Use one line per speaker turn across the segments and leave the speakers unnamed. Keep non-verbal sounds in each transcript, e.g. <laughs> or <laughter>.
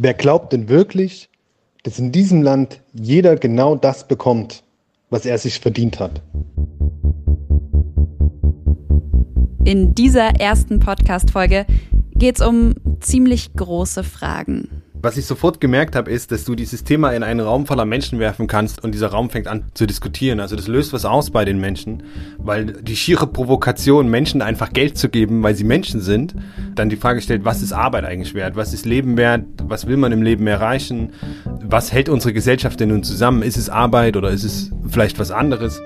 Wer glaubt denn wirklich, dass in diesem Land jeder genau das bekommt, was er sich verdient hat?
In dieser ersten Podcast-Folge geht es um ziemlich große Fragen.
Was ich sofort gemerkt habe, ist, dass du dieses Thema in einen Raum voller Menschen werfen kannst und dieser Raum fängt an zu diskutieren. Also das löst was aus bei den Menschen, weil die schiere Provokation, Menschen einfach Geld zu geben, weil sie Menschen sind, dann die Frage stellt, was ist Arbeit eigentlich wert? Was ist Leben wert? Was will man im Leben erreichen? Was hält unsere Gesellschaft denn nun zusammen? Ist es Arbeit oder ist es vielleicht was anderes?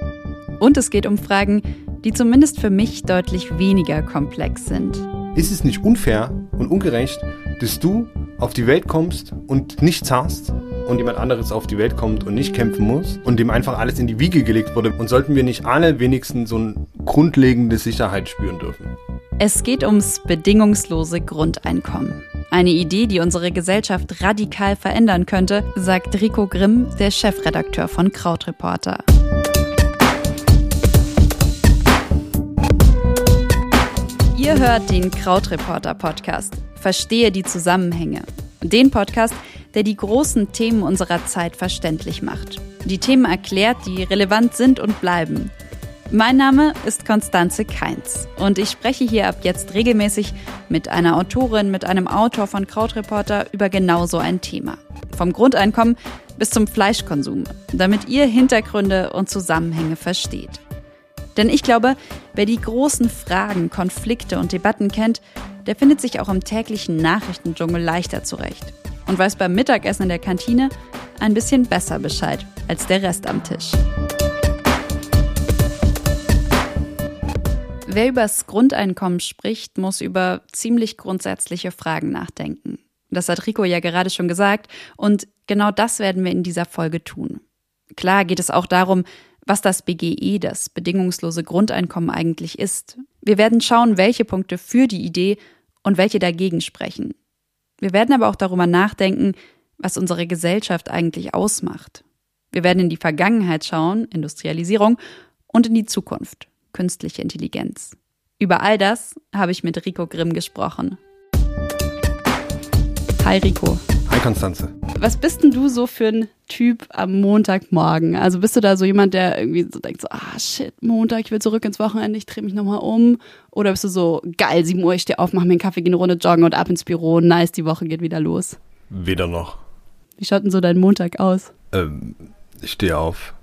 Und es geht um Fragen, die zumindest für mich deutlich weniger komplex sind.
Ist es nicht unfair und ungerecht, dass du auf die Welt kommst und nichts hast und jemand anderes auf die Welt kommt und nicht kämpfen muss und dem einfach alles in die Wiege gelegt wurde. Und sollten wir nicht alle wenigstens so ein grundlegende Sicherheit spüren dürfen?
Es geht ums bedingungslose Grundeinkommen. Eine Idee, die unsere Gesellschaft radikal verändern könnte, sagt Rico Grimm, der Chefredakteur von Krautreporter. Ihr hört den Krautreporter Podcast. Verstehe die Zusammenhänge. Den Podcast, der die großen Themen unserer Zeit verständlich macht. Die Themen erklärt, die relevant sind und bleiben. Mein Name ist Konstanze Keins und ich spreche hier ab jetzt regelmäßig mit einer Autorin, mit einem Autor von Krautreporter über genau so ein Thema. Vom Grundeinkommen bis zum Fleischkonsum, damit ihr Hintergründe und Zusammenhänge versteht. Denn ich glaube, wer die großen Fragen, Konflikte und Debatten kennt, der findet sich auch im täglichen Nachrichtendschungel leichter zurecht und weiß beim Mittagessen in der Kantine ein bisschen besser Bescheid als der Rest am Tisch. Wer übers Grundeinkommen spricht, muss über ziemlich grundsätzliche Fragen nachdenken. Das hat Rico ja gerade schon gesagt und genau das werden wir in dieser Folge tun. Klar geht es auch darum, was das BGE, das bedingungslose Grundeinkommen eigentlich ist. Wir werden schauen, welche Punkte für die Idee und welche dagegen sprechen. Wir werden aber auch darüber nachdenken, was unsere Gesellschaft eigentlich ausmacht. Wir werden in die Vergangenheit schauen, Industrialisierung, und in die Zukunft, künstliche Intelligenz. Über all das habe ich mit Rico Grimm gesprochen. Hi Rico.
Konstanze.
Was bist denn du so für ein Typ am Montagmorgen? Also bist du da so jemand, der irgendwie so denkt, so, ah shit, Montag, ich will zurück ins Wochenende, ich drehe mich nochmal um? Oder bist du so, geil, 7 Uhr, ich stehe auf, mach mir einen Kaffee, gehe eine Runde joggen und ab ins Büro, nice, die Woche geht wieder los?
Weder noch.
Wie schaut denn so dein Montag aus?
Ähm, ich stehe auf.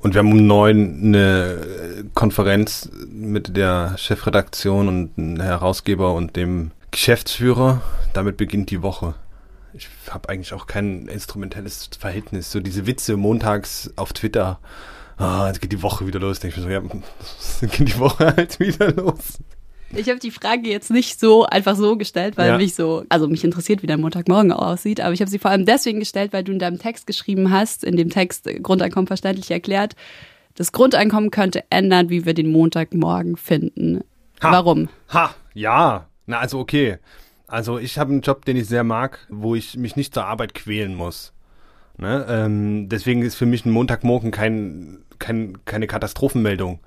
Und wir haben um neun eine Konferenz mit der Chefredaktion und einem Herausgeber und dem Geschäftsführer. Damit beginnt die Woche ich habe eigentlich auch kein instrumentelles Verhältnis. So diese Witze montags auf Twitter, ah, jetzt geht die Woche wieder los. Denke ich mir so, ja, <laughs> dann geht die Woche halt wieder los.
Ich habe die Frage jetzt nicht so einfach so gestellt, weil ja. mich so, also mich interessiert, wie dein Montagmorgen aussieht, aber ich habe sie vor allem deswegen gestellt, weil du in deinem Text geschrieben hast, in dem Text Grundeinkommen verständlich erklärt, das Grundeinkommen könnte ändern, wie wir den Montagmorgen finden. Ha. Warum?
Ha, ja. Na, also okay. Also ich habe einen Job, den ich sehr mag, wo ich mich nicht zur Arbeit quälen muss. Ne? Ähm, deswegen ist für mich ein Montagmorgen kein, kein, keine Katastrophenmeldung,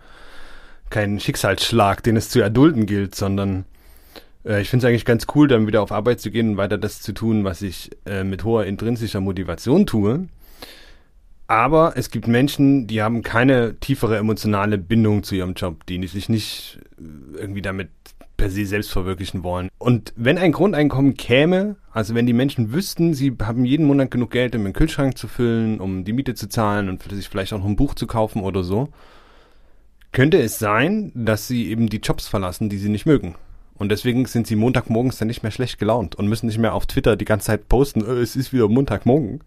kein Schicksalsschlag, den es zu erdulden gilt, sondern äh, ich finde es eigentlich ganz cool, dann wieder auf Arbeit zu gehen und weiter das zu tun, was ich äh, mit hoher intrinsischer Motivation tue. Aber es gibt Menschen, die haben keine tiefere emotionale Bindung zu ihrem Job, die sich nicht irgendwie damit per se selbst verwirklichen wollen. Und wenn ein Grundeinkommen käme, also wenn die Menschen wüssten, sie haben jeden Monat genug Geld, um den Kühlschrank zu füllen, um die Miete zu zahlen und sich vielleicht auch noch ein Buch zu kaufen oder so, könnte es sein, dass sie eben die Jobs verlassen, die sie nicht mögen. Und deswegen sind sie Montagmorgens dann nicht mehr schlecht gelaunt und müssen nicht mehr auf Twitter die ganze Zeit posten, äh, es ist wieder Montagmorgen,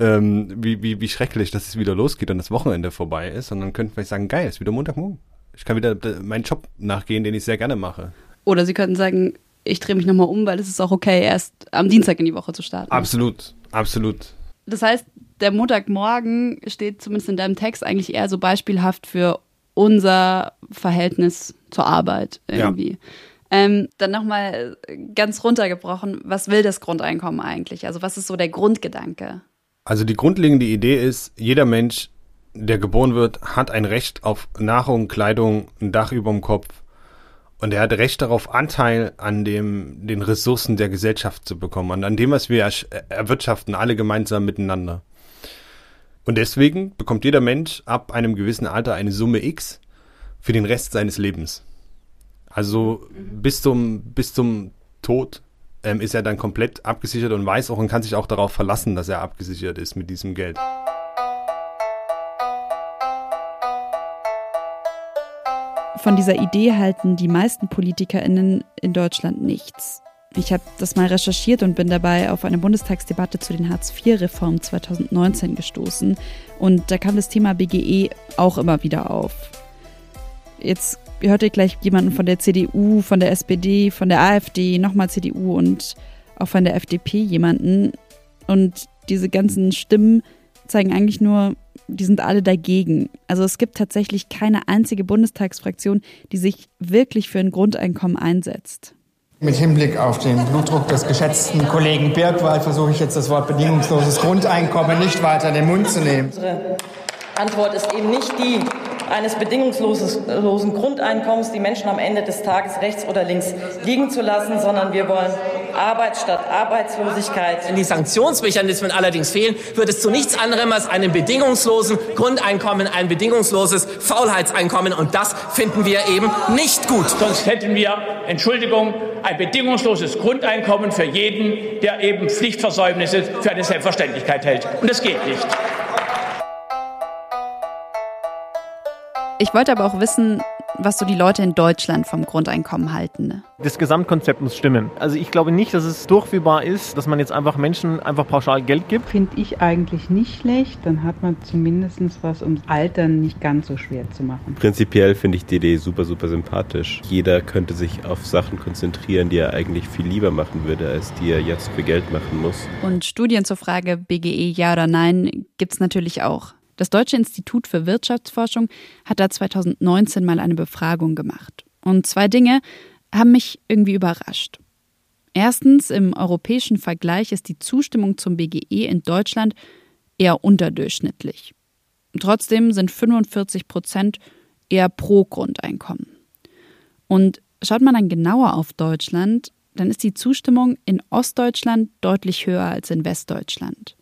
ähm, wie, wie, wie schrecklich, dass es wieder losgeht und das Wochenende vorbei ist, sondern könnten vielleicht sagen, geil, es ist wieder Montagmorgen. Ich kann wieder äh, meinen Job nachgehen, den ich sehr gerne mache.
Oder sie könnten sagen, ich drehe mich nochmal um, weil es ist auch okay, erst am Dienstag in die Woche zu starten.
Absolut, absolut.
Das heißt, der Montagmorgen steht zumindest in deinem Text eigentlich eher so beispielhaft für unser Verhältnis zur Arbeit irgendwie. Ja. Ähm, dann nochmal ganz runtergebrochen, was will das Grundeinkommen eigentlich? Also was ist so der Grundgedanke?
Also die grundlegende Idee ist, jeder Mensch, der geboren wird, hat ein Recht auf Nahrung, Kleidung, ein Dach über dem Kopf Und er hat Recht darauf, Anteil an dem, den Ressourcen der Gesellschaft zu bekommen, an, an dem, was wir erwirtschaften, alle gemeinsam miteinander. Und deswegen bekommt jeder Mensch ab einem gewissen Alter eine Summe X für den Rest seines Lebens. Also bis zum, bis zum Tod ähm, ist er dann komplett abgesichert und weiß auch und kann sich auch darauf verlassen, dass er abgesichert ist mit diesem Geld.
Von dieser Idee halten die meisten PolitikerInnen in Deutschland nichts. Ich habe das mal recherchiert und bin dabei auf eine Bundestagsdebatte zu den Hartz-IV-Reformen 2019 gestoßen. Und da kam das Thema BGE auch immer wieder auf. Jetzt hört ihr gleich jemanden von der CDU, von der SPD, von der AfD, nochmal CDU und auch von der FDP jemanden. Und diese ganzen Stimmen zeigen eigentlich nur, die sind alle dagegen. Also es gibt tatsächlich keine einzige Bundestagsfraktion, die sich wirklich für ein Grundeinkommen einsetzt.
Mit Hinblick auf den Blutdruck des geschätzten Kollegen Birkwald versuche ich jetzt das Wort bedingungsloses Grundeinkommen nicht weiter in den Mund zu nehmen.
Unsere Antwort ist eben nicht die eines bedingungslosen Grundeinkommens, die Menschen am Ende des Tages rechts oder links liegen zu lassen, sondern wir wollen Arbeit statt Arbeitslosigkeit.
Wenn die Sanktionsmechanismen allerdings fehlen, wird es zu nichts anderem als einem bedingungslosen Grundeinkommen, ein bedingungsloses Faulheitseinkommen. Und das finden wir eben nicht gut.
Sonst hätten wir, Entschuldigung, ein bedingungsloses Grundeinkommen für jeden, der eben Pflichtversäumnisse für eine Selbstverständlichkeit hält. Und das geht nicht.
Ich wollte aber auch wissen, was so die Leute in Deutschland vom Grundeinkommen halten. Ne?
Das Gesamtkonzept muss stimmen. Also ich glaube nicht, dass es durchführbar ist, dass man jetzt einfach Menschen einfach pauschal Geld gibt.
Finde ich eigentlich nicht schlecht. Dann hat man zumindest was, um Altern nicht ganz so schwer zu machen.
Prinzipiell finde ich die Idee super, super sympathisch. Jeder könnte sich auf Sachen konzentrieren, die er eigentlich viel lieber machen würde, als die er jetzt für Geld machen muss.
Und Studien zur Frage BGE ja oder nein gibt es natürlich auch. Das Deutsche Institut für Wirtschaftsforschung hat da 2019 mal eine Befragung gemacht. Und zwei Dinge haben mich irgendwie überrascht. Erstens, im europäischen Vergleich ist die Zustimmung zum BGE in Deutschland eher unterdurchschnittlich. Trotzdem sind 45 Prozent eher pro Grundeinkommen. Und schaut man dann genauer auf Deutschland, dann ist die Zustimmung in Ostdeutschland deutlich höher als in Westdeutschland.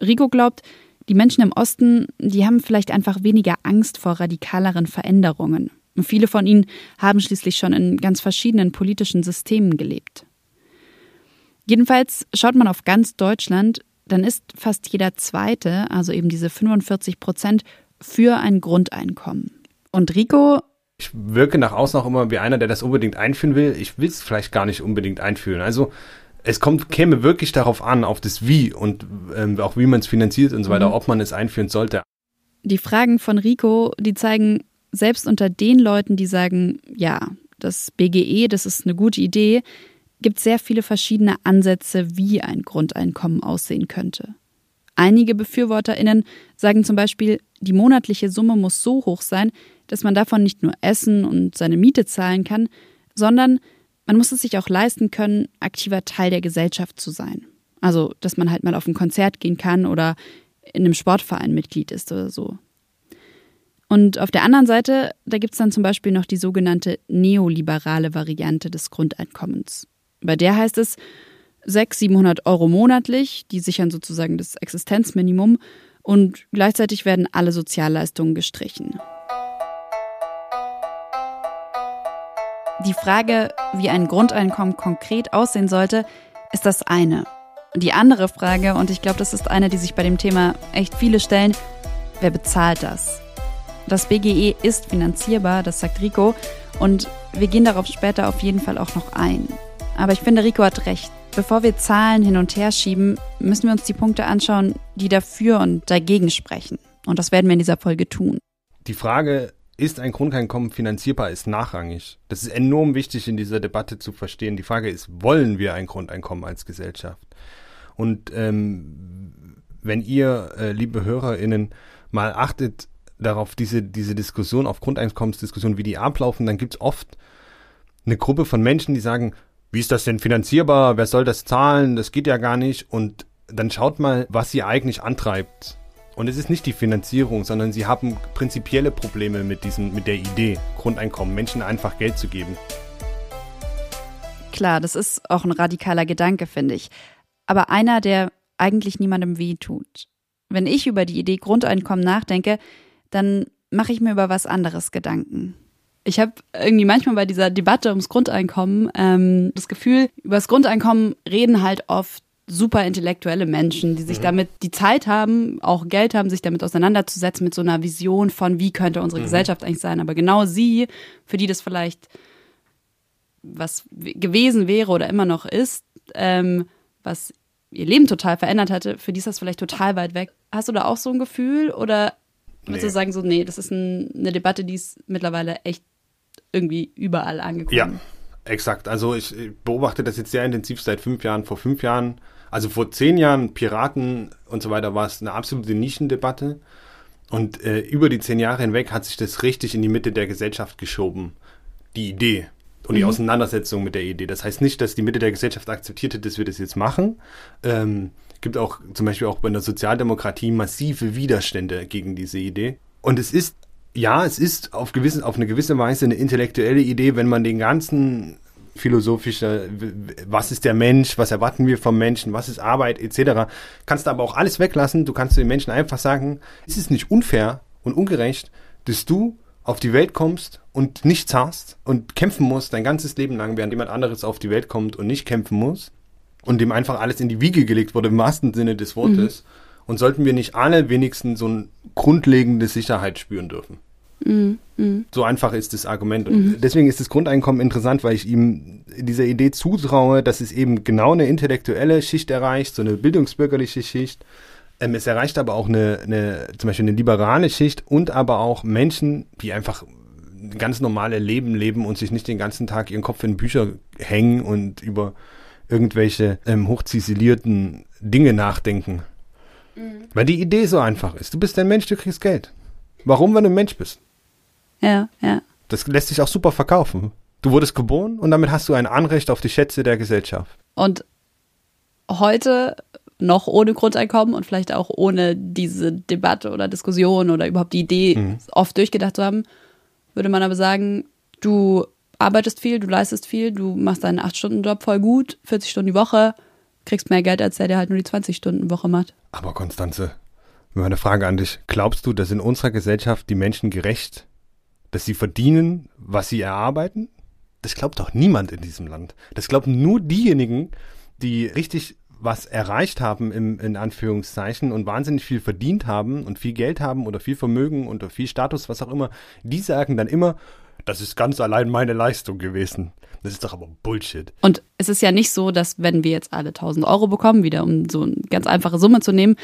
Rico glaubt, die Menschen im Osten, die haben vielleicht einfach weniger Angst vor radikaleren Veränderungen. Und viele von ihnen haben schließlich schon in ganz verschiedenen politischen Systemen gelebt. Jedenfalls schaut man auf ganz Deutschland, dann ist fast jeder Zweite, also eben diese 45 Prozent, für ein Grundeinkommen. Und Rico
ich wirke nach außen auch immer wie einer, der das unbedingt einführen will. Ich will es vielleicht gar nicht unbedingt einführen. Also es kommt, käme wirklich darauf an, auf das Wie und ähm, auch wie man es finanziert und so weiter, mhm. ob man es einführen sollte.
Die Fragen von Rico, die zeigen, selbst unter den Leuten, die sagen, ja, das BGE, das ist eine gute Idee, gibt sehr viele verschiedene Ansätze, wie ein Grundeinkommen aussehen könnte. Einige BefürworterInnen sagen zum Beispiel, die monatliche Summe muss so hoch sein, dass man davon nicht nur essen und seine Miete zahlen kann, sondern man muss es sich auch leisten können, aktiver Teil der Gesellschaft zu sein. Also, dass man halt mal auf ein Konzert gehen kann oder in einem Sportverein Mitglied ist oder so. Und auf der anderen Seite, da gibt es dann zum Beispiel noch die sogenannte neoliberale Variante des Grundeinkommens. Bei der heißt es 600, 700 Euro monatlich, die sichern sozusagen das Existenzminimum und gleichzeitig werden alle Sozialleistungen gestrichen. Die Frage, wie ein Grundeinkommen konkret aussehen sollte, ist das eine. Die andere Frage, und ich glaube, das ist eine, die sich bei dem Thema echt viele stellen, wer bezahlt das? Das BGE ist finanzierbar, das sagt Rico, und wir gehen darauf später auf jeden Fall auch noch ein. Aber ich finde, Rico hat recht. Bevor wir Zahlen hin und her schieben, müssen wir uns die Punkte anschauen, die dafür und dagegen sprechen. Und das werden wir in dieser Folge tun.
Die Frage ist ein Grundeinkommen finanzierbar, ist nachrangig. Das ist enorm wichtig in dieser Debatte zu verstehen. Die Frage ist, wollen wir ein Grundeinkommen als Gesellschaft? Und ähm, wenn ihr, äh, liebe HörerInnen, mal achtet darauf, diese, diese Diskussion, auf Grundeinkommensdiskussion, wie die ablaufen, dann gibt es oft eine Gruppe von Menschen, die sagen, wie ist das denn finanzierbar? Wer soll das zahlen? Das geht ja gar nicht. Und dann schaut mal, was sie eigentlich antreibt und es ist nicht die Finanzierung, sondern sie haben prinzipielle Probleme mit, diesem, mit der Idee, Grundeinkommen, Menschen einfach Geld zu geben.
Klar, das ist auch ein radikaler Gedanke, finde ich. Aber einer, der eigentlich niemandem weh tut. Wenn ich über die Idee Grundeinkommen nachdenke, dann mache ich mir über was anderes Gedanken. Ich habe irgendwie manchmal bei dieser Debatte ums Grundeinkommen ähm, das Gefühl, über das Grundeinkommen reden halt oft super intellektuelle Menschen, die sich mhm. damit die Zeit haben, auch Geld haben, sich damit auseinanderzusetzen mit so einer Vision von, wie könnte unsere mhm. Gesellschaft eigentlich sein. Aber genau sie, für die das vielleicht was gewesen wäre oder immer noch ist, ähm, was ihr Leben total verändert hatte, für die ist das vielleicht total weit weg. Hast du da auch so ein Gefühl oder würdest nee. du sagen so, nee, das ist ein, eine Debatte, die ist mittlerweile echt irgendwie überall angekommen?
Ja, exakt. Also ich beobachte das jetzt sehr intensiv seit fünf Jahren. Vor fünf Jahren, also vor zehn Jahren Piraten und so weiter war es eine absolute Nischendebatte. Und äh, über die zehn Jahre hinweg hat sich das richtig in die Mitte der Gesellschaft geschoben. Die Idee und die mhm. Auseinandersetzung mit der Idee. Das heißt nicht, dass die Mitte der Gesellschaft akzeptiert hat, dass wir das jetzt machen. Ähm, gibt auch zum Beispiel auch bei der Sozialdemokratie massive Widerstände gegen diese Idee. Und es ist, ja, es ist auf, gewissen, auf eine gewisse Weise eine intellektuelle Idee, wenn man den ganzen philosophische, was ist der Mensch, was erwarten wir vom Menschen, was ist Arbeit etc. Kannst du aber auch alles weglassen. Du kannst den Menschen einfach sagen, es ist nicht unfair und ungerecht, dass du auf die Welt kommst und nichts hast und kämpfen musst dein ganzes Leben lang, während jemand anderes auf die Welt kommt und nicht kämpfen muss und dem einfach alles in die Wiege gelegt wurde, im wahrsten Sinne des Wortes. Mhm. Und sollten wir nicht alle wenigstens so eine grundlegende Sicherheit spüren dürfen? Mhm. Mhm. So einfach ist das Argument. Und mhm. deswegen ist das Grundeinkommen interessant, weil ich ihm dieser Idee zutraue, dass es eben genau eine intellektuelle Schicht erreicht, so eine bildungsbürgerliche Schicht ähm, es erreicht aber auch eine, eine, zum Beispiel eine liberale Schicht und aber auch Menschen, die einfach ein ganz normale Leben leben und sich nicht den ganzen Tag ihren Kopf in Bücher hängen und über irgendwelche ähm, hochziselierten Dinge nachdenken. Mhm. Weil die Idee so einfach ist. Du bist ein Mensch, du kriegst Geld. Warum, wenn du ein Mensch bist?
Ja, ja.
Das lässt sich auch super verkaufen. Du wurdest geboren und damit hast du ein Anrecht auf die Schätze der Gesellschaft.
Und heute noch ohne Grundeinkommen und vielleicht auch ohne diese Debatte oder Diskussion oder überhaupt die Idee mhm. oft durchgedacht zu haben, würde man aber sagen, du arbeitest viel, du leistest viel, du machst deinen 8-Stunden-Job voll gut, 40 Stunden die Woche, kriegst mehr Geld, als der, der halt nur die 20-Stunden-Woche macht.
Aber Konstanze, eine Frage an dich. Glaubst du, dass in unserer Gesellschaft die Menschen gerecht, dass sie verdienen, was sie erarbeiten? Das glaubt doch niemand in diesem Land. Das glauben nur diejenigen, die richtig was erreicht haben im, in Anführungszeichen und wahnsinnig viel verdient haben und viel Geld haben oder viel Vermögen oder viel Status, was auch immer, die sagen dann immer, das ist ganz allein meine Leistung gewesen. Das ist doch aber Bullshit.
Und es ist ja nicht so, dass wenn wir jetzt alle 1000 Euro bekommen, wieder um so eine ganz einfache Summe zu nehmen,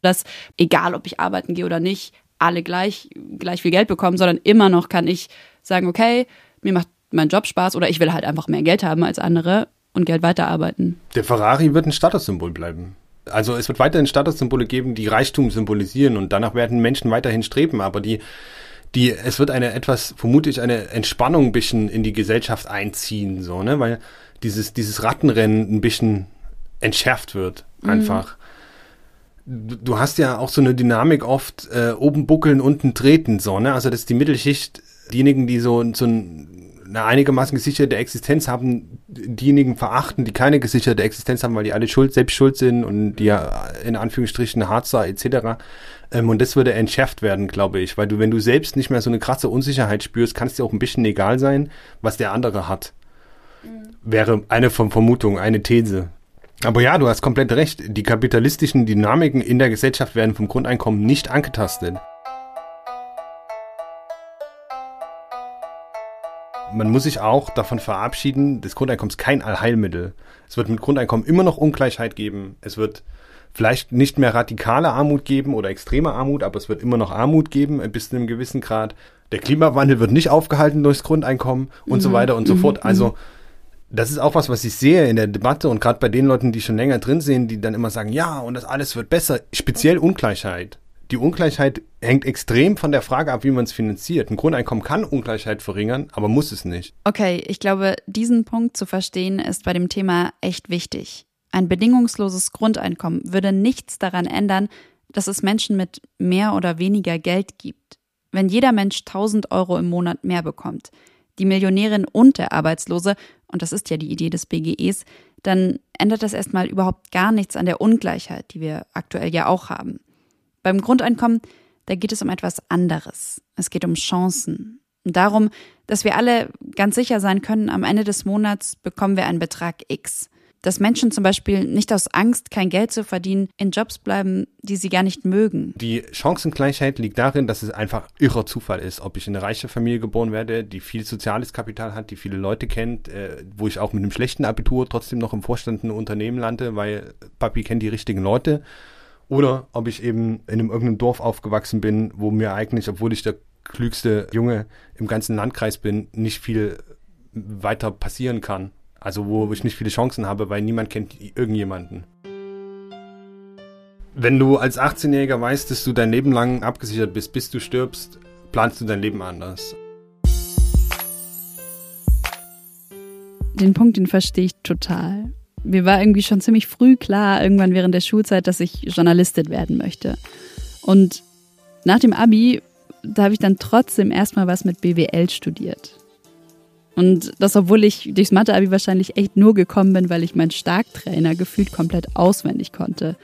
dass egal ob ich arbeiten gehe oder nicht, alle gleich, gleich viel Geld bekommen, sondern immer noch kann ich sagen, okay, mir macht mein Job Spaß oder ich will halt einfach mehr Geld haben als andere und Geld weiterarbeiten.
Der Ferrari wird ein Statussymbol bleiben. Also es wird weiterhin Statussymbole geben, die Reichtum symbolisieren und danach werden Menschen weiterhin streben, aber die, die, es wird eine etwas, vermutlich eine Entspannung ein bisschen in die Gesellschaft einziehen, so, ne, weil dieses, dieses Rattenrennen ein bisschen entschärft wird, mhm. einfach. Mhm. Du hast ja auch so eine Dynamik oft, äh, oben buckeln, unten treten, so, ne, also das ist die Mittelschicht, diejenigen, die so, so ein eine einigermaßen gesicherte Existenz haben, diejenigen verachten, die keine gesicherte Existenz haben, weil die alle schuld, selbst schuld sind und die ja in Anführungsstrichen Harzer etc. Ähm, und das würde entschärft werden, glaube ich, weil du, wenn du selbst nicht mehr so eine krasse Unsicherheit spürst, kann es dir auch ein bisschen egal sein, was der andere hat. Mhm. Wäre eine von Vermutung, eine These. Aber ja, du hast komplett recht. Die kapitalistischen Dynamiken in der Gesellschaft werden vom Grundeinkommen nicht angetastet. man muss sich auch davon verabschieden, das Grundeinkommen ist kein Allheilmittel. Es wird mit Grundeinkommen immer noch Ungleichheit geben. Es wird vielleicht nicht mehr radikale Armut geben oder extreme Armut, aber es wird immer noch Armut geben, bis zu einem gewissen Grad. Der Klimawandel wird nicht aufgehalten durchs Grundeinkommen und mhm. so weiter und so mhm. fort. Also mhm. Das ist auch was, was ich sehe in der Debatte und gerade bei den Leuten, die schon länger drin sind, die dann immer sagen, ja, und das alles wird besser. Speziell Ungleichheit die Ungleichheit hängt extrem von der Frage ab, wie man es finanziert. Ein Grundeinkommen kann Ungleichheit verringern, aber muss es nicht.
Okay, ich glaube, diesen Punkt zu verstehen ist bei dem Thema echt wichtig. Ein bedingungsloses Grundeinkommen würde nichts daran ändern, dass es Menschen mit mehr oder weniger Geld gibt. Wenn jeder Mensch 1000 Euro im Monat mehr bekommt, die Millionärin und der Arbeitslose und das ist ja die Idee des BGEs, dann ändert das erstmal überhaupt gar nichts an der Ungleichheit, die wir aktuell ja auch haben. Beim Grundeinkommen, da geht es um etwas anderes. Es geht um Chancen. Und darum, dass wir alle ganz sicher sein können, am Ende des Monats bekommen wir einen Betrag X dass Menschen zum Beispiel nicht aus Angst, kein Geld zu verdienen, in Jobs bleiben, die sie gar nicht mögen.
Die Chancengleichheit liegt darin, dass es einfach irrer Zufall ist, ob ich in eine reiche Familie geboren werde, die viel soziales Kapital hat, die viele Leute kennt, äh, wo ich auch mit einem schlechten Abitur trotzdem noch im Vorstand ein Unternehmen lande, weil Papi kennt die richtigen Leute. Oder ob ich eben in einem irgendeinem Dorf aufgewachsen bin, wo mir eigentlich, obwohl ich der klügste Junge im ganzen Landkreis bin, nicht viel weiter passieren kann. Also wo ich nicht viele Chancen habe, weil niemand kennt irgendjemanden. Wenn du als 18-Jähriger weißt, dass du dein Leben lang abgesichert bist, bis du stirbst, planst du dein Leben anders.
Den Punkt, den verstehe ich total. Mir war irgendwie schon ziemlich früh klar, irgendwann während der Schulzeit, dass ich Journalistin werden möchte. Und nach dem Abi, da habe ich dann trotzdem erstmal was mit BWL studiert. Und das, obwohl ich durchs Mathe-Abi wahrscheinlich echt nur gekommen bin, weil ich meinen Starktrainer gefühlt komplett auswendig konnte.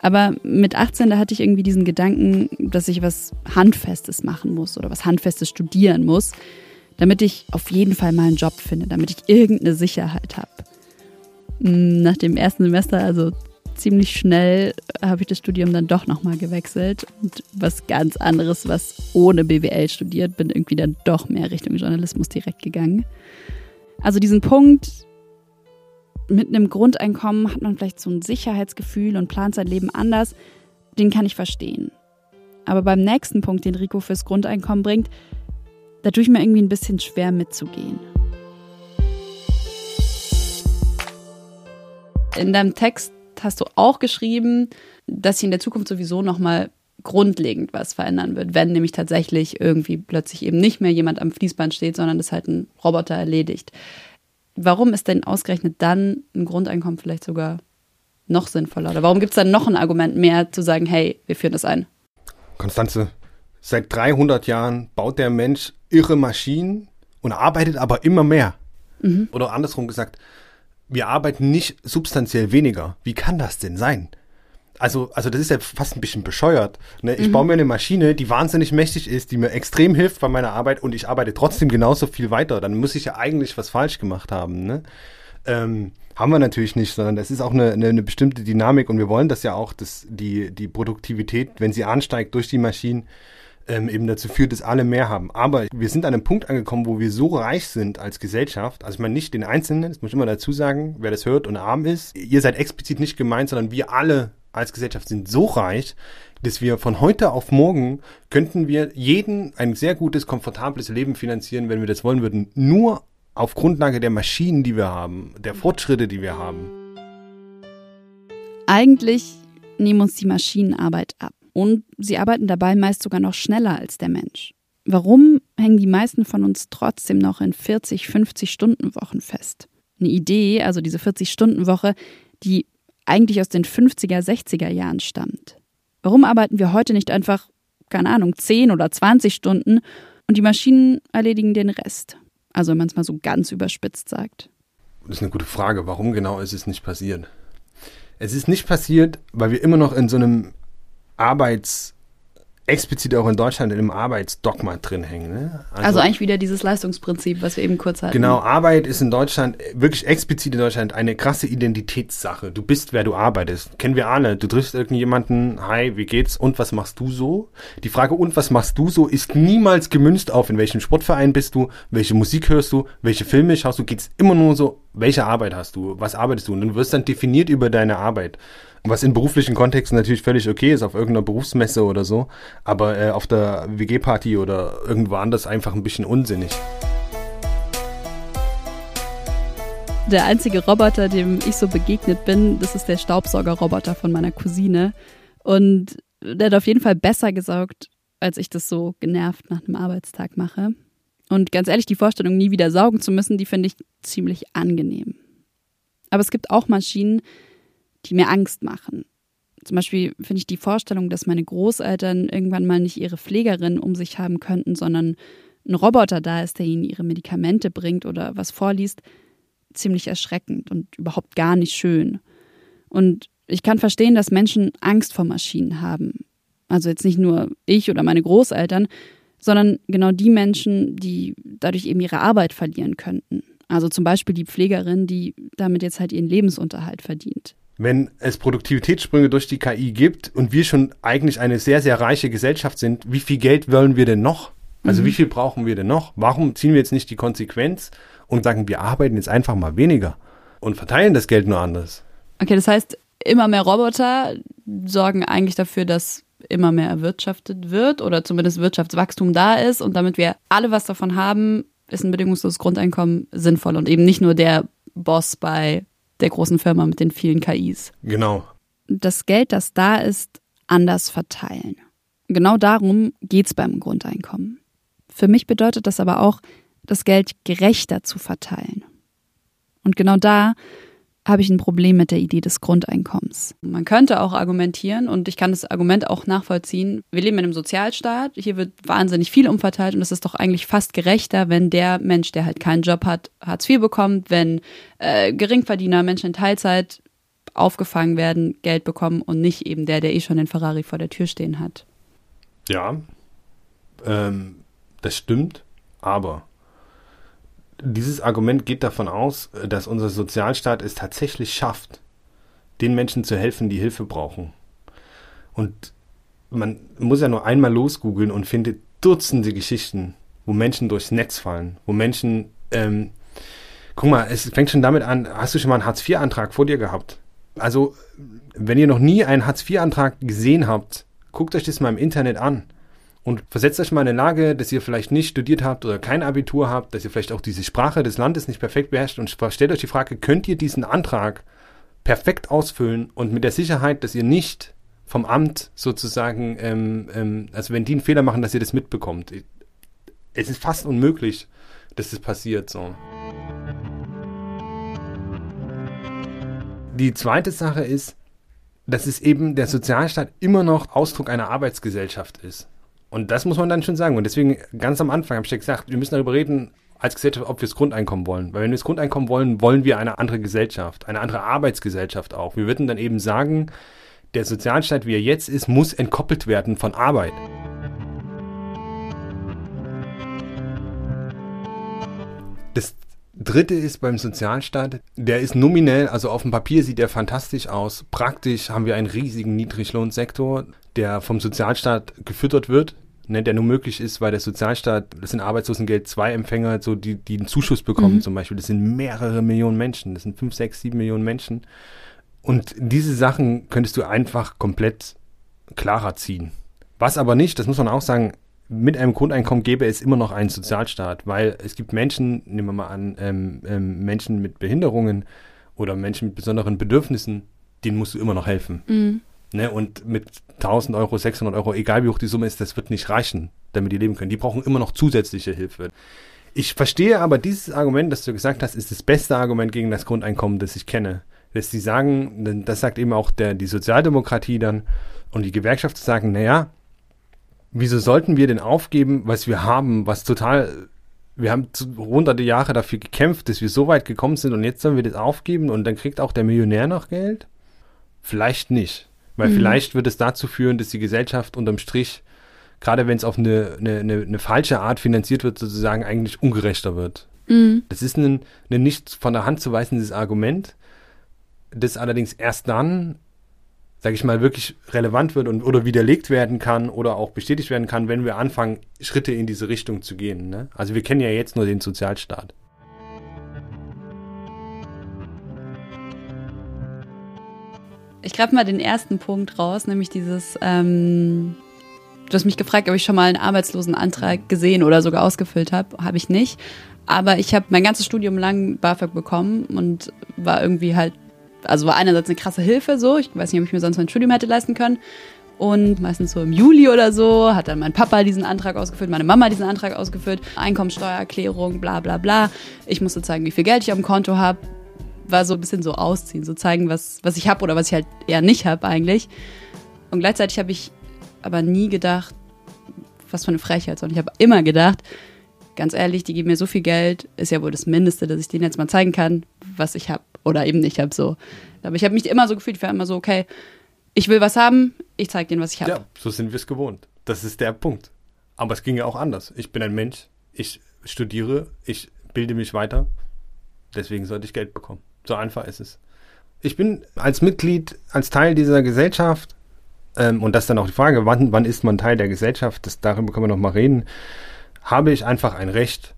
Aber mit 18, da hatte ich irgendwie diesen Gedanken, dass ich was Handfestes machen muss oder was Handfestes studieren muss, damit ich auf jeden Fall mal einen Job finde, damit ich irgendeine Sicherheit habe. Hm, nach dem ersten Semester, also ziemlich schnell habe ich das Studium dann doch nochmal gewechselt und was ganz anderes, was ohne BWL studiert, bin irgendwie dann doch mehr Richtung Journalismus direkt gegangen. Also diesen Punkt, mit einem Grundeinkommen hat man vielleicht so ein Sicherheitsgefühl und plant sein Leben anders, den kann ich verstehen. Aber beim nächsten Punkt, den Rico fürs Grundeinkommen bringt, da tue ich mir irgendwie ein bisschen schwer mitzugehen. In deinem Text hast du auch geschrieben, dass sich in der Zukunft sowieso nochmal grundlegend was verändern wird, wenn nämlich tatsächlich irgendwie plötzlich eben nicht mehr jemand am Fließband steht, sondern das halt ein Roboter erledigt. Warum ist denn ausgerechnet dann ein Grundeinkommen vielleicht sogar noch sinnvoller? Oder warum gibt es dann noch ein Argument mehr zu sagen, hey, wir führen das ein?
Konstanze, seit 300 Jahren baut der Mensch irre Maschinen und arbeitet aber immer mehr. Mhm. Oder andersrum gesagt, wir arbeiten nicht substanziell weniger. Wie kann das denn sein? Also, also das ist ja fast ein bisschen bescheuert. Ne? Ich mhm. baue mir eine Maschine, die wahnsinnig mächtig ist, die mir extrem hilft bei meiner Arbeit und ich arbeite trotzdem genauso viel weiter. Dann muss ich ja eigentlich was falsch gemacht haben. Ne? Ähm, haben wir natürlich nicht, sondern das ist auch eine, eine, eine bestimmte Dynamik und wir wollen das ja auch, dass die, die Produktivität, wenn sie ansteigt durch die Maschinen, ähm, eben dazu führt, dass alle mehr haben. Aber wir sind an einem Punkt angekommen, wo wir so reich sind als Gesellschaft, also ich meine nicht den Einzelnen, das muss ich immer dazu sagen, wer das hört und arm ist. Ihr seid explizit nicht gemeint, sondern wir alle als Gesellschaft sind so reich, dass wir von heute auf morgen könnten wir jeden ein sehr gutes, komfortables Leben finanzieren, wenn wir das wollen würden. Nur auf Grundlage der Maschinen, die wir haben, der Fortschritte, die wir haben.
Eigentlich nehmen uns die Maschinenarbeit ab. Und sie arbeiten dabei meist sogar noch schneller als der Mensch. Warum hängen die meisten von uns trotzdem noch in 40, 50 Stunden Wochen fest? Eine Idee, also diese 40 Stunden Woche, die eigentlich aus den 50er, 60er Jahren stammt. Warum arbeiten wir heute nicht einfach, keine Ahnung, 10 oder 20 Stunden und die Maschinen erledigen den Rest? Also wenn man es mal so ganz überspitzt sagt.
Das ist eine gute Frage. Warum genau ist es nicht passiert? Es ist nicht passiert, weil wir immer noch in so einem Arbeits- explizit auch in Deutschland in einem Arbeitsdogma drin hängen. Ne?
Also, also, eigentlich wieder dieses Leistungsprinzip, was wir eben kurz hatten.
Genau, Arbeit ist in Deutschland, wirklich explizit in Deutschland, eine krasse Identitätssache. Du bist, wer du arbeitest. Kennen wir alle. Du triffst irgendjemanden, hi, wie geht's und was machst du so? Die Frage, und was machst du so, ist niemals gemünzt auf, in welchem Sportverein bist du, welche Musik hörst du, welche Filme schaust du, geht's immer nur so, welche Arbeit hast du, was arbeitest du? Und du wirst dann definiert über deine Arbeit. Was in beruflichen Kontexten natürlich völlig okay ist, auf irgendeiner Berufsmesse oder so, aber äh, auf der WG-Party oder irgendwo anders einfach ein bisschen unsinnig.
Der einzige Roboter, dem ich so begegnet bin, das ist der Staubsaugerroboter von meiner Cousine. Und der hat auf jeden Fall besser gesaugt, als ich das so genervt nach einem Arbeitstag mache. Und ganz ehrlich, die Vorstellung, nie wieder saugen zu müssen, die finde ich ziemlich angenehm. Aber es gibt auch Maschinen, die mir Angst machen. Zum Beispiel finde ich die Vorstellung, dass meine Großeltern irgendwann mal nicht ihre Pflegerin um sich haben könnten, sondern ein Roboter da ist, der ihnen ihre Medikamente bringt oder was vorliest, ziemlich erschreckend und überhaupt gar nicht schön. Und ich kann verstehen, dass Menschen Angst vor Maschinen haben. Also jetzt nicht nur ich oder meine Großeltern, sondern genau die Menschen, die dadurch eben ihre Arbeit verlieren könnten. Also zum Beispiel die Pflegerin, die damit jetzt halt ihren Lebensunterhalt verdient.
Wenn es Produktivitätssprünge durch die KI gibt und wir schon eigentlich eine sehr, sehr reiche Gesellschaft sind, wie viel Geld wollen wir denn noch? Also mhm. wie viel brauchen wir denn noch? Warum ziehen wir jetzt nicht die Konsequenz und sagen, wir arbeiten jetzt einfach mal weniger und verteilen das Geld nur anders?
Okay, das heißt, immer mehr Roboter sorgen eigentlich dafür, dass immer mehr erwirtschaftet wird oder zumindest Wirtschaftswachstum da ist und damit wir alle was davon haben, ist ein bedingungsloses Grundeinkommen sinnvoll und eben nicht nur der Boss bei der großen Firma mit den vielen KIs.
Genau.
Das Geld, das da ist, anders verteilen. Genau darum geht es beim Grundeinkommen. Für mich bedeutet das aber auch, das Geld gerechter zu verteilen. Und genau da habe ich ein Problem mit der Idee des Grundeinkommens. Man könnte auch argumentieren, und ich kann das Argument auch nachvollziehen, wir leben in einem Sozialstaat, hier wird wahnsinnig viel umverteilt und es ist doch eigentlich fast gerechter, wenn der Mensch, der halt keinen Job hat, Hartz IV bekommt, wenn äh, Geringverdiener, Menschen in Teilzeit aufgefangen werden, Geld bekommen und nicht eben der, der eh schon den Ferrari vor der Tür stehen hat.
Ja, ähm, das stimmt, aber dieses Argument geht davon aus, dass unser Sozialstaat es tatsächlich schafft, den Menschen zu helfen, die Hilfe brauchen. Und man muss ja nur einmal losgoogeln und findet Dutzende Geschichten, wo Menschen durchs Netz fallen, wo Menschen, ähm, guck mal, es fängt schon damit an, hast du schon mal einen Hartz-IV-Antrag vor dir gehabt? Also, wenn ihr noch nie einen Hartz-IV-Antrag gesehen habt, guckt euch das mal im Internet an. Und versetzt euch mal in eine Lage, dass ihr vielleicht nicht studiert habt oder kein Abitur habt, dass ihr vielleicht auch diese Sprache des Landes nicht perfekt beherrscht und stellt euch die Frage, könnt ihr diesen Antrag perfekt ausfüllen und mit der Sicherheit, dass ihr nicht vom Amt sozusagen, ähm, ähm, also wenn die einen Fehler machen, dass ihr das mitbekommt. Es ist fast unmöglich, dass das passiert so. Die zweite Sache ist, dass es eben der Sozialstaat immer noch Ausdruck einer Arbeitsgesellschaft ist. Und das muss man dann schon sagen. Und deswegen, ganz am Anfang habe ich ja gesagt, wir müssen darüber reden, als Gesellschaft, ob wir das Grundeinkommen wollen. Weil wenn wir das Grundeinkommen wollen, wollen wir eine andere Gesellschaft, eine andere Arbeitsgesellschaft auch. Wir würden dann eben sagen, der Sozialstaat, wie er jetzt ist, muss entkoppelt werden von Arbeit. Das dritte ist beim Sozialstaat, der ist nominell, also auf dem Papier sieht der fantastisch aus. Praktisch haben wir einen riesigen Niedriglohnsektor, der vom Sozialstaat gefüttert wird, ne, der nur möglich ist, weil der Sozialstaat, das sind Arbeitslosengeld 2 Empfänger, so die, die einen Zuschuss bekommen mhm. zum Beispiel. Das sind mehrere Millionen Menschen, das sind 5, 6, 7 Millionen Menschen. Und diese Sachen könntest du einfach komplett klarer ziehen. Was aber nicht, das muss man auch sagen, mit einem Grundeinkommen gäbe es immer noch einen Sozialstaat, weil es gibt Menschen, nehmen wir mal an, ähm, ähm, Menschen mit Behinderungen oder Menschen mit besonderen Bedürfnissen, denen musst du immer noch helfen. Mhm. Ne? Und mit 1000 Euro, 600 Euro, egal wie hoch die Summe ist, das wird nicht reichen, damit die leben können. Die brauchen immer noch zusätzliche Hilfe. Ich verstehe aber dieses Argument, das du gesagt hast, ist das beste Argument gegen das Grundeinkommen, das ich kenne. Dass sie sagen, das sagt eben auch der, die Sozialdemokratie dann und die Gewerkschaft sagen, naja, wieso sollten wir denn aufgeben, was wir haben, was total, wir haben hunderte Jahre dafür gekämpft, dass wir so weit gekommen sind und jetzt sollen wir das aufgeben und dann kriegt auch der Millionär noch Geld? Vielleicht nicht. Weil mhm. vielleicht wird es dazu führen, dass die Gesellschaft unterm Strich, gerade wenn es auf eine, eine, eine, eine, falsche Art finanziert wird, sozusagen eigentlich ungerechter wird. Mhm. Das ist ein, ein nicht von der Hand zu weisendes Argument, das allerdings erst dann sage ich mal, wirklich relevant wird und oder widerlegt werden kann oder auch bestätigt werden kann, wenn wir anfangen, Schritte in diese Richtung zu gehen. Ne? Also wir kennen ja jetzt nur den Sozialstaat.
Ich greife mal den ersten Punkt raus, nämlich dieses, ähm, du hast mich gefragt, ob ich schon mal einen Arbeitslosenantrag gesehen oder sogar ausgefüllt habe. Habe ich nicht. Aber ich habe mein ganzes Studium lang BAföG bekommen und war irgendwie halt also war einerseits eine krasse Hilfe so. Ich weiß nicht, ob ich mir sonst mein Studium hätte leisten können. Und meistens so im Juli oder so hat dann mein Papa diesen Antrag ausgefüllt, meine Mama diesen Antrag ausgefüllt, Einkommensteuererklärung, bla bla bla. Ich musste zeigen, wie viel Geld ich auf dem Konto habe. War so ein bisschen so ausziehen, so zeigen, was, was ich habe oder was ich halt eher nicht habe eigentlich. Und gleichzeitig habe ich aber nie gedacht, was für eine Frechheit, sondern ich habe immer gedacht, ganz ehrlich, die geben mir so viel Geld, ist ja wohl das Mindeste, dass ich denen jetzt mal zeigen kann, was ich habe oder eben nicht habe so. Aber ich habe mich immer so gefühlt, ich war immer so, okay, ich will was haben, ich zeige denen, was ich habe.
Ja, so sind wir es gewohnt. Das ist der Punkt. Aber es ging ja auch anders. Ich bin ein Mensch, ich studiere, ich bilde mich weiter. Deswegen sollte ich Geld bekommen. So einfach ist es. Ich bin als Mitglied, als Teil dieser Gesellschaft, ähm, und das ist dann auch die Frage, wann, wann ist man Teil der Gesellschaft, das, darüber können wir noch mal reden, habe ich einfach ein Recht,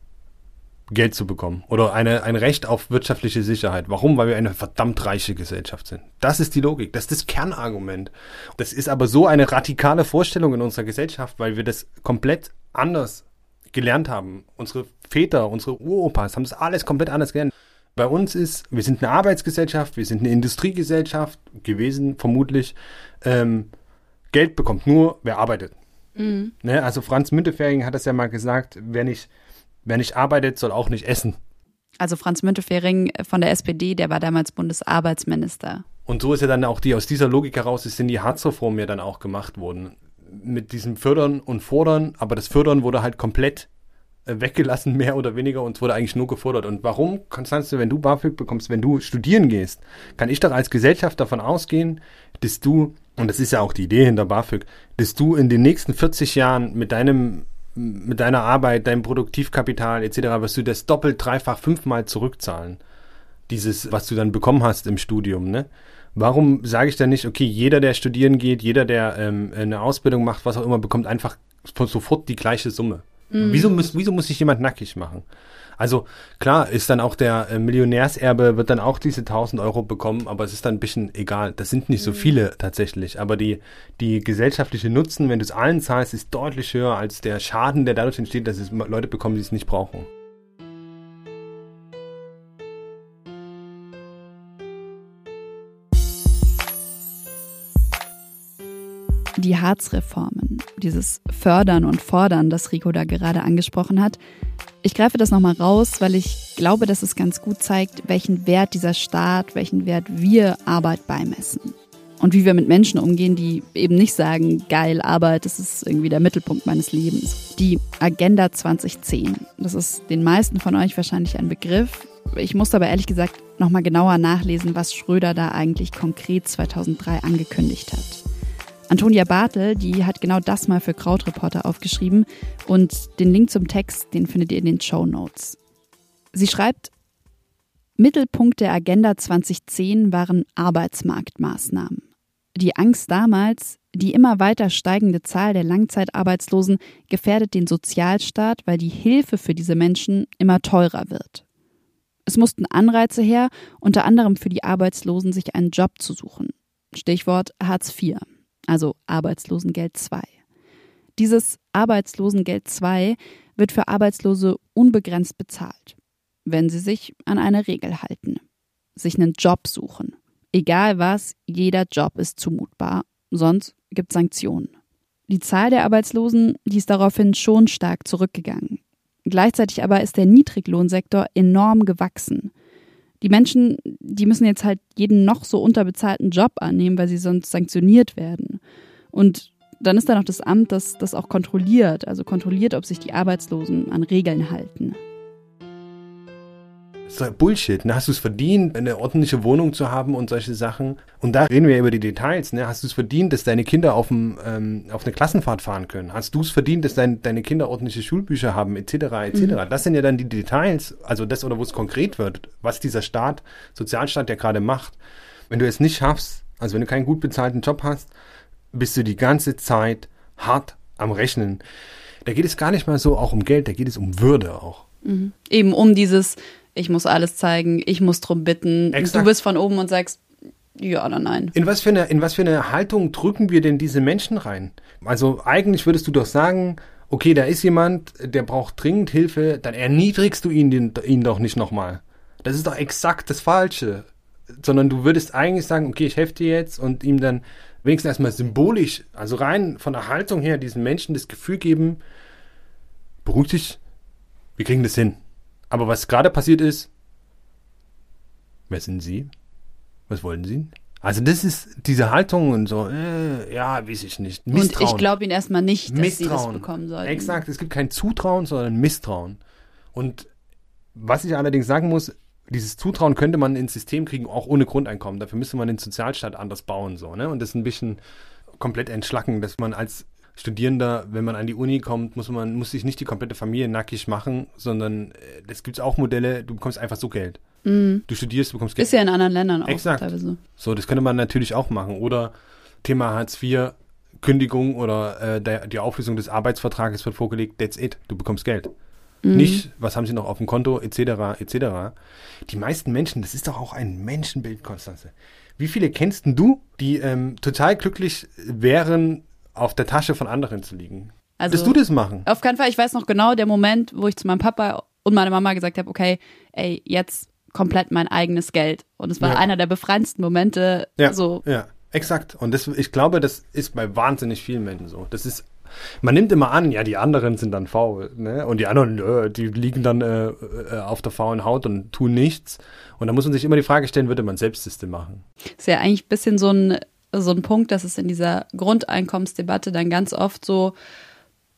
Geld zu bekommen oder eine, ein Recht auf wirtschaftliche Sicherheit. Warum? Weil wir eine verdammt reiche Gesellschaft sind. Das ist die Logik, das ist das Kernargument. Das ist aber so eine radikale Vorstellung in unserer Gesellschaft, weil wir das komplett anders gelernt haben. Unsere Väter, unsere Uropas haben das alles komplett anders gelernt. Bei uns ist, wir sind eine Arbeitsgesellschaft, wir sind eine Industriegesellschaft gewesen, vermutlich. Ähm, Geld bekommt nur, wer arbeitet. Mhm. Ne? Also Franz Müntefering hat das ja mal gesagt, wer nicht Wer nicht arbeitet, soll auch nicht essen.
Also Franz Müntefering von der SPD, der war damals Bundesarbeitsminister.
Und so ist ja dann auch die, aus dieser Logik heraus sind die Harzreformen ja dann auch gemacht worden. Mit diesem Fördern und Fordern, aber das Fördern wurde halt komplett weggelassen, <laughs> mehr oder weniger, und es wurde eigentlich nur gefordert. Und warum, Konstanze, wenn du BAföG bekommst, wenn du studieren gehst, kann ich doch als Gesellschaft davon ausgehen, dass du, und das ist ja auch die Idee hinter BAföG, dass du in den nächsten 40 Jahren mit deinem mit deiner Arbeit, deinem Produktivkapital etc. wirst du das doppelt, dreifach, fünfmal zurückzahlen. Dieses, was du dann bekommen hast im Studium, ne? Warum sage ich dann nicht, okay, jeder, der studieren geht, jeder, der ähm, eine Ausbildung macht, was auch immer, bekommt einfach sofort die gleiche Summe? Mhm. Wieso, muss, wieso muss sich jemand nackig machen? Also klar ist dann auch der äh, Millionärserbe wird dann auch diese 1000 Euro bekommen, aber es ist dann ein bisschen egal. Das sind nicht so mhm. viele tatsächlich, aber die, die gesellschaftliche Nutzen, wenn du es allen zahlst, ist deutlich höher als der Schaden, der dadurch entsteht, dass es Leute bekommen, die es nicht brauchen.
Die Harzreformen, dieses Fördern und Fordern, das Rico da gerade angesprochen hat, ich greife das nochmal raus, weil ich glaube, dass es ganz gut zeigt, welchen Wert dieser Staat, welchen Wert wir Arbeit beimessen. Und wie wir mit Menschen umgehen, die eben nicht sagen, geil, Arbeit, das ist irgendwie der Mittelpunkt meines Lebens. Die Agenda 2010, das ist den meisten von euch wahrscheinlich ein Begriff. Ich muss aber ehrlich gesagt nochmal genauer nachlesen, was Schröder da eigentlich konkret 2003 angekündigt hat. Antonia Bartel, die hat genau das mal für Krautreporter aufgeschrieben und den Link zum Text, den findet ihr in den Show Notes. Sie schreibt, Mittelpunkt der Agenda 2010 waren Arbeitsmarktmaßnahmen. Die Angst damals, die immer weiter steigende Zahl der Langzeitarbeitslosen gefährdet den Sozialstaat, weil die Hilfe für diese Menschen immer teurer wird. Es mussten Anreize her, unter anderem für die Arbeitslosen sich einen Job zu suchen. Stichwort Hartz IV also Arbeitslosengeld II. Dieses Arbeitslosengeld II wird für Arbeitslose unbegrenzt bezahlt, wenn sie sich an eine Regel halten, sich einen Job suchen. Egal was, jeder Job ist zumutbar, sonst gibt es Sanktionen. Die Zahl der Arbeitslosen, die ist daraufhin schon stark zurückgegangen. Gleichzeitig aber ist der Niedriglohnsektor enorm gewachsen. Die Menschen, die müssen jetzt halt jeden noch so unterbezahlten Job annehmen, weil sie sonst sanktioniert werden. Und dann ist da noch das Amt, das das auch kontrolliert, also kontrolliert, ob sich die Arbeitslosen an Regeln halten.
Das ist Bullshit. Ne? Hast du es verdient, eine ordentliche Wohnung zu haben und solche Sachen? Und da reden wir ja über die Details. Ne? Hast du es verdient, dass deine Kinder auf, dem, ähm, auf eine Klassenfahrt fahren können? Hast du es verdient, dass dein, deine Kinder ordentliche Schulbücher haben, etc., etc.? Mhm. Das sind ja dann die Details, also das oder wo es konkret wird, was dieser Staat, Sozialstaat ja gerade macht. Wenn du es nicht schaffst, also wenn du keinen gut bezahlten Job hast, bist du die ganze Zeit hart am Rechnen. Da geht es gar nicht mal so auch um Geld, da geht es um Würde auch.
Mhm. Eben um dieses, ich muss alles zeigen, ich muss drum bitten. Exakt. Du bist von oben und sagst, ja oder nein.
In was, für eine, in was für eine Haltung drücken wir denn diese Menschen rein? Also eigentlich würdest du doch sagen, okay, da ist jemand, der braucht dringend Hilfe, dann erniedrigst du ihn, den, ihn doch nicht nochmal. Das ist doch exakt das Falsche. Sondern du würdest eigentlich sagen, okay, ich helfe dir jetzt und ihm dann wenigstens erstmal symbolisch, also rein von der Haltung her, diesen Menschen das Gefühl geben, beruhig dich, wir kriegen das hin. Aber was gerade passiert ist, wer sind Sie? Was wollen Sie? Also das ist diese Haltung und so, äh, ja, weiß ich nicht. Misstrauen.
Und ich glaube ihnen erstmal nicht, dass
Misstrauen.
sie das bekommen sollten.
Exakt, es gibt kein Zutrauen, sondern Misstrauen. Und was ich allerdings sagen muss, dieses Zutrauen könnte man ins System kriegen, auch ohne Grundeinkommen. Dafür müsste man den Sozialstaat anders bauen, so, ne? Und das ein bisschen komplett entschlacken, dass man als Studierender, wenn man an die Uni kommt, muss man, muss sich nicht die komplette Familie nackig machen, sondern es gibt auch Modelle, du bekommst einfach so Geld.
Mhm.
Du studierst, du bekommst Geld.
Ist ja in anderen Ländern auch
Exakt.
teilweise.
So, das könnte man natürlich auch machen. Oder Thema Hartz IV, Kündigung oder äh, der, die Auflösung des Arbeitsvertrages wird vorgelegt, that's it, du bekommst Geld.
Mhm.
Nicht, was haben sie noch auf dem Konto, etc., etc. Die meisten Menschen, das ist doch auch ein Menschenbild, Konstanze. Wie viele kennst denn du, die ähm, total glücklich wären, auf der Tasche von anderen zu liegen?
Also,
Würdest du das machen?
Auf keinen Fall. Ich weiß noch genau der Moment, wo ich zu meinem Papa und meiner Mama gesagt habe, okay, ey, jetzt komplett mein eigenes Geld. Und es war
Ja.
einer der befreiendsten Momente.
Ja,
So,
ja, exakt. Und das, ich glaube, das ist bei wahnsinnig vielen Menschen so. Das ist, man nimmt immer an, ja, die anderen sind dann faul, ne? Und die anderen, äh, die liegen dann äh, äh, auf der faulen Haut und tun nichts. Und da muss man sich immer die Frage stellen, würde man selbst das denn machen?
ist ja eigentlich ein bisschen so ein, so ein Punkt, dass es in dieser Grundeinkommensdebatte dann ganz oft so,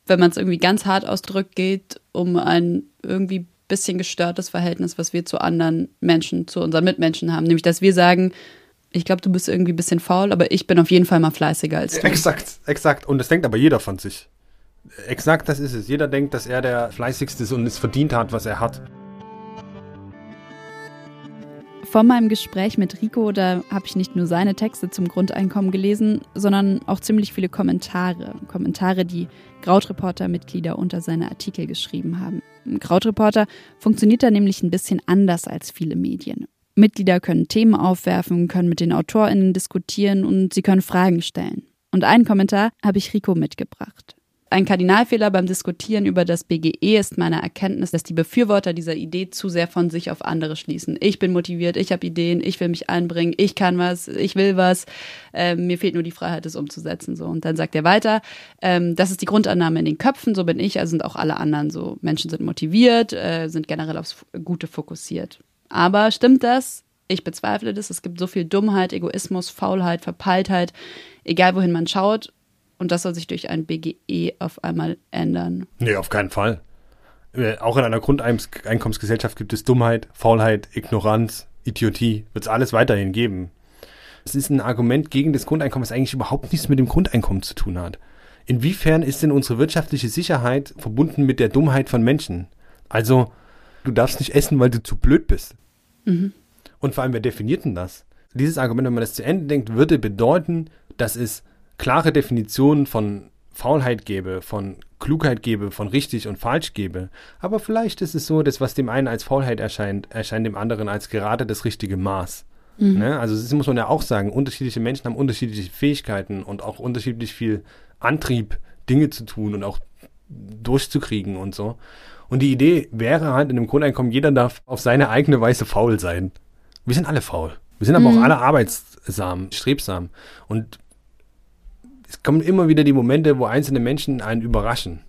wenn man es irgendwie ganz hart ausdrückt, geht um ein irgendwie bisschen gestörtes Verhältnis, was wir zu anderen Menschen, zu unseren Mitmenschen haben. Nämlich, dass wir sagen, ich glaube, du bist irgendwie ein bisschen faul, aber ich bin auf jeden Fall mal fleißiger als du.
Exakt, exakt. Und das denkt aber jeder von sich. Exakt, das ist es. Jeder denkt, dass er der fleißigste ist und es verdient hat, was er hat.
Vor meinem Gespräch mit Rico, da habe ich nicht nur seine Texte zum Grundeinkommen gelesen, sondern auch ziemlich viele Kommentare. Kommentare, die Krautreporter-Mitglieder unter seine Artikel geschrieben haben. Krautreporter funktioniert da nämlich ein bisschen anders als viele Medien. Mitglieder können Themen aufwerfen, können mit den AutorInnen diskutieren und sie können Fragen stellen. Und einen Kommentar habe ich Rico mitgebracht. Ein Kardinalfehler beim Diskutieren über das BGE ist meine Erkenntnis, dass die Befürworter dieser Idee zu sehr von sich auf andere schließen. Ich bin motiviert, ich habe Ideen, ich will mich einbringen, ich kann was, ich will was, ähm, mir fehlt nur die Freiheit, es umzusetzen. So. Und dann sagt er weiter, ähm, das ist die Grundannahme in den Köpfen, so bin ich, also sind auch alle anderen so. Menschen sind motiviert, äh, sind generell aufs Gute fokussiert. Aber stimmt das? Ich bezweifle das. Es gibt so viel Dummheit, Egoismus, Faulheit, Verpeiltheit, egal wohin man schaut. Und das soll sich durch ein BGE auf einmal ändern.
Nee, auf keinen Fall. Äh, Auch in einer Grundeinkommensgesellschaft gibt es Dummheit, Faulheit, Ignoranz, Idiotie. Wird es alles weiterhin geben. Es ist ein Argument gegen das Grundeinkommen, das eigentlich überhaupt nichts mit dem Grundeinkommen zu tun hat. Inwiefern ist denn unsere wirtschaftliche Sicherheit verbunden mit der Dummheit von Menschen? Also, du darfst nicht essen, weil du zu blöd bist.
Mhm.
Und vor allem, wer definiert denn das? Dieses Argument, wenn man das zu Ende denkt, würde bedeuten, dass es klare Definitionen von Faulheit gäbe, von Klugheit gäbe, von richtig und falsch gäbe. Aber vielleicht ist es so, dass was dem einen als Faulheit erscheint, erscheint dem anderen als gerade das richtige Maß.
Mhm.
Ne? Also das muss man ja auch sagen, unterschiedliche Menschen haben unterschiedliche Fähigkeiten und auch unterschiedlich viel Antrieb, Dinge zu tun und auch durchzukriegen und so. Und die Idee wäre halt in dem Grundeinkommen, jeder darf auf seine eigene Weise faul sein. Wir sind alle faul. Wir sind aber
Mhm.
auch alle arbeitsam, strebsam. Und es kommen immer wieder die Momente, wo einzelne Menschen einen überraschen,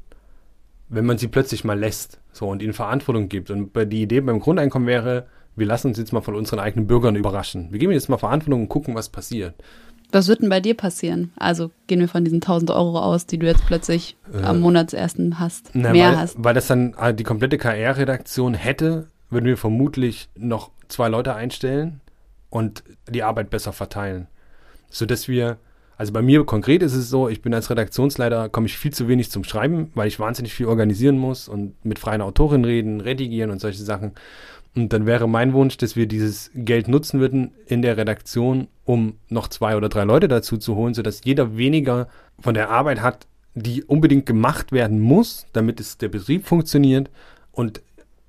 wenn man sie plötzlich mal lässt so und ihnen Verantwortung gibt. Und die Idee beim Grundeinkommen wäre, wir lassen uns jetzt mal von unseren eigenen Bürgern überraschen. Wir geben ihnen jetzt mal Verantwortung und gucken, was passiert.
Was wird denn bei dir passieren? Also gehen wir von diesen 1000 Euro aus, die du jetzt plötzlich
Äh,
am Monatsersten hast,
Na,
mehr
weil,
hast.
weil das dann äh, die komplette KR-Redaktion hätte, würden wir vermutlich noch zwei Leute einstellen und die Arbeit besser verteilen. Sodass wir, also bei mir konkret ist es so, ich bin als Redaktionsleiter, komme ich viel zu wenig zum Schreiben, weil ich wahnsinnig viel organisieren muss und mit freien Autorinnen reden, redigieren und solche Sachen. Und dann wäre mein Wunsch, dass wir dieses Geld nutzen würden in der Redaktion, um noch zwei oder drei Leute dazu zu holen, sodass jeder weniger von der Arbeit hat, die unbedingt gemacht werden muss, damit es der Betrieb funktioniert und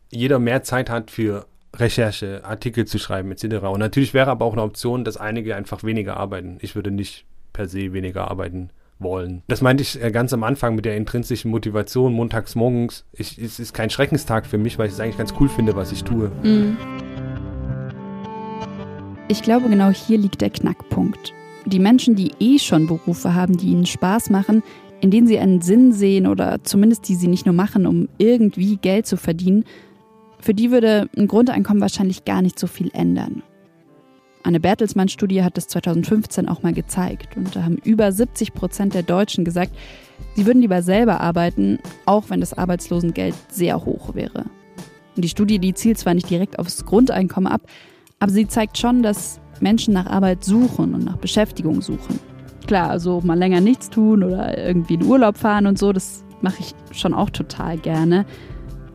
jeder mehr Zeit hat für Recherche, Artikel zu schreiben etc. Und natürlich wäre aber auch eine Option, dass einige einfach weniger arbeiten. Ich würde nicht per se weniger arbeiten wollen. Das meinte ich äh, ganz am Anfang mit der intrinsischen Motivation, montags morgens. Ich, es ist kein Schreckenstag für mich, weil ich es eigentlich ganz cool finde, was ich tue.
Mhm. Ich glaube, genau hier liegt der Knackpunkt. Die Menschen, die eh schon Berufe haben, die ihnen Spaß machen, in denen sie einen Sinn sehen oder zumindest die sie nicht nur machen, um irgendwie Geld zu verdienen, für die würde ein Grundeinkommen wahrscheinlich gar nicht so viel ändern. Eine Bertelsmann-Studie hat das 2015 auch mal gezeigt. Und da haben über 70 Prozent der Deutschen gesagt, sie würden lieber selber arbeiten, auch wenn das Arbeitslosengeld sehr hoch wäre. Und die Studie, die zielt zwar nicht direkt aufs Grundeinkommen ab, aber sie zeigt schon, dass Menschen nach Arbeit suchen und nach Beschäftigung suchen. Klar, also mal länger nichts tun oder irgendwie in Urlaub fahren und so, das mache ich schon auch total gerne.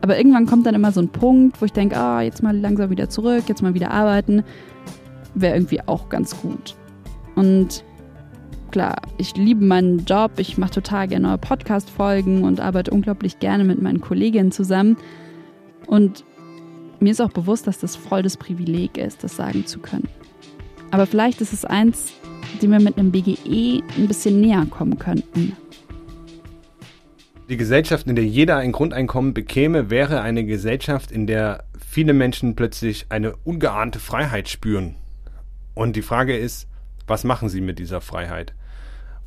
Aber irgendwann kommt dann immer so ein Punkt, wo ich denke, ah, jetzt mal langsam wieder zurück, jetzt mal wieder arbeiten. Wäre irgendwie auch ganz gut. Und klar, ich liebe meinen Job, ich mache total gerne neue Podcast-Folgen und arbeite unglaublich gerne mit meinen Kolleginnen zusammen. Und mir ist auch bewusst, dass das voll das Privileg ist, das sagen zu können. Aber vielleicht ist es eins, dem wir mit einem BGE ein bisschen näher kommen könnten.
Die Gesellschaft, in der jeder ein Grundeinkommen bekäme, wäre eine Gesellschaft, in der viele Menschen plötzlich eine ungeahnte Freiheit spüren. Und die Frage ist, was machen sie mit dieser Freiheit?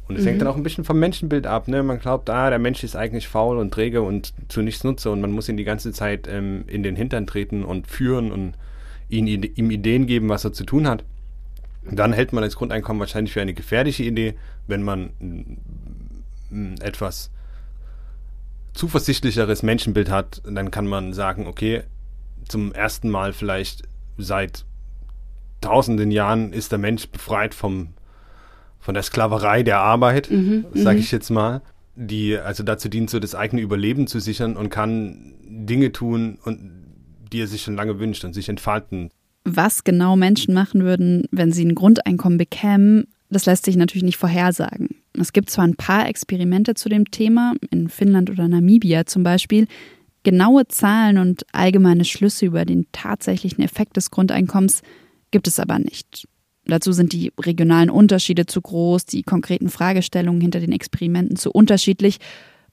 Und es mhm. hängt dann auch ein bisschen vom Menschenbild ab. Ne? Man glaubt, ah, der Mensch ist eigentlich faul und träge und zu nichts nutze und man muss ihn die ganze Zeit ähm, in den Hintern treten und führen und ihn, ihm Ideen geben, was er zu tun hat. Dann hält man das Grundeinkommen wahrscheinlich für eine gefährliche Idee, wenn man ein etwas zuversichtlicheres Menschenbild hat, dann kann man sagen, okay, zum ersten Mal vielleicht seit tausenden Jahren ist der Mensch befreit vom von der Sklaverei der Arbeit, mhm, sage mhm. ich jetzt mal, die also dazu dient, so das eigene Überleben zu sichern und kann Dinge tun, und, die er sich schon lange wünscht und sich entfalten.
Was genau Menschen machen würden, wenn sie ein Grundeinkommen bekämen, das lässt sich natürlich nicht vorhersagen. Es gibt zwar ein paar Experimente zu dem Thema, in Finnland oder Namibia zum Beispiel, genaue Zahlen und allgemeine Schlüsse über den tatsächlichen Effekt des Grundeinkommens gibt es aber nicht. Dazu sind die regionalen Unterschiede zu groß, die konkreten Fragestellungen hinter den Experimenten zu unterschiedlich.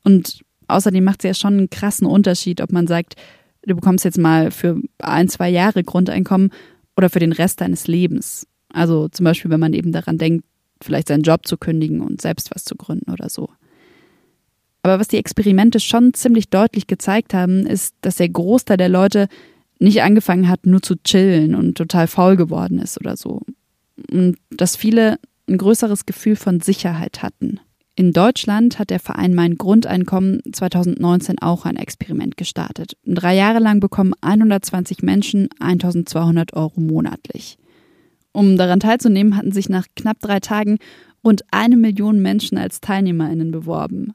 Und außerdem macht es ja schon einen krassen Unterschied, ob man sagt, du bekommst jetzt mal für ein, zwei Jahre Grundeinkommen oder für den Rest deines Lebens. Also zum Beispiel, wenn man eben daran denkt, vielleicht seinen Job zu kündigen und selbst was zu gründen oder so. Aber was die Experimente schon ziemlich deutlich gezeigt haben, ist, dass der Großteil der Leute nicht angefangen hat, nur zu chillen und total faul geworden ist oder so und dass viele ein größeres Gefühl von Sicherheit hatten. In Deutschland hat der Verein Mein Grundeinkommen 2019 auch ein Experiment gestartet. Drei Jahre lang bekommen 120 Menschen 1200 Euro monatlich. Um daran teilzunehmen, hatten sich nach knapp drei Tagen rund eine Million Menschen als TeilnehmerInnen beworben.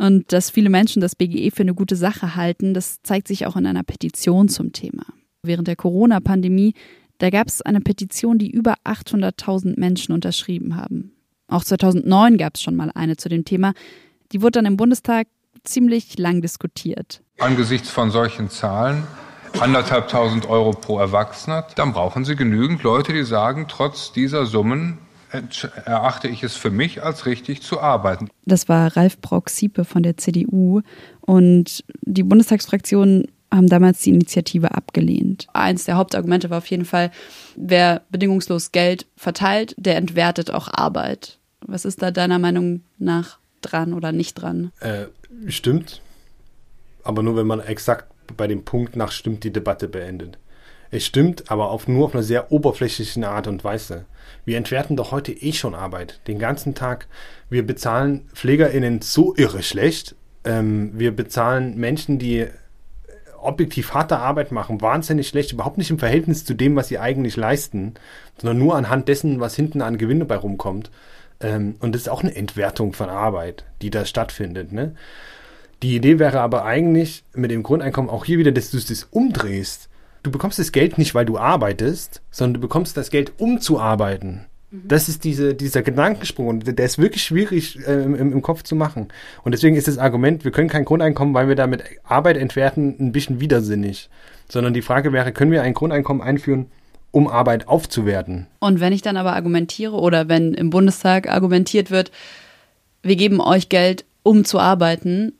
Und dass viele Menschen das BGE für eine gute Sache halten, das zeigt sich auch in einer Petition zum Thema. Während der Corona-Pandemie da gab es eine Petition, die über 800.000 Menschen unterschrieben haben. Auch 2009 gab es schon mal eine zu dem Thema. Die wurde dann im Bundestag ziemlich lang diskutiert.
Angesichts von solchen Zahlen, anderthalbtausend Euro pro Erwachsener, dann brauchen Sie genügend Leute, die sagen, trotz dieser Summen erachte ich es für mich als richtig zu arbeiten.
Das war Ralf Brock-Siepe von der CDU und die Bundestagsfraktion haben damals die Initiative abgelehnt. Eins der Hauptargumente war auf jeden Fall, wer bedingungslos Geld verteilt, der entwertet auch Arbeit. Was ist da deiner Meinung nach dran oder nicht dran?
Äh, stimmt. Aber nur wenn man exakt bei dem Punkt nach stimmt die Debatte beendet. Es stimmt, aber auf, nur auf einer sehr oberflächlichen Art und Weise. Wir entwerten doch heute eh schon Arbeit. Den ganzen Tag. Wir bezahlen PflegerInnen so irre schlecht. Ähm, wir bezahlen Menschen, die objektiv harte Arbeit machen, wahnsinnig schlecht, überhaupt nicht im Verhältnis zu dem, was sie eigentlich leisten, sondern nur anhand dessen, was hinten an Gewinne bei rumkommt. Ähm, und das ist auch eine Entwertung von Arbeit, die da stattfindet. Ne? Die Idee wäre aber eigentlich mit dem Grundeinkommen auch hier wieder, dass du es umdrehst. Du bekommst das Geld nicht, weil du arbeitest, sondern du bekommst das Geld, um zu arbeiten. Mhm. Das ist diese, dieser Gedankensprung und der ist wirklich schwierig äh, im, im, Kopf zu machen. Und deswegen ist das Argument, wir können kein Grundeinkommen, weil wir damit Arbeit entwerten, ein bisschen widersinnig. Sondern die Frage wäre, können wir ein Grundeinkommen einführen, um Arbeit aufzuwerten?
Und wenn ich dann aber argumentiere oder wenn im Bundestag argumentiert wird, wir geben euch Geld, um zu arbeiten,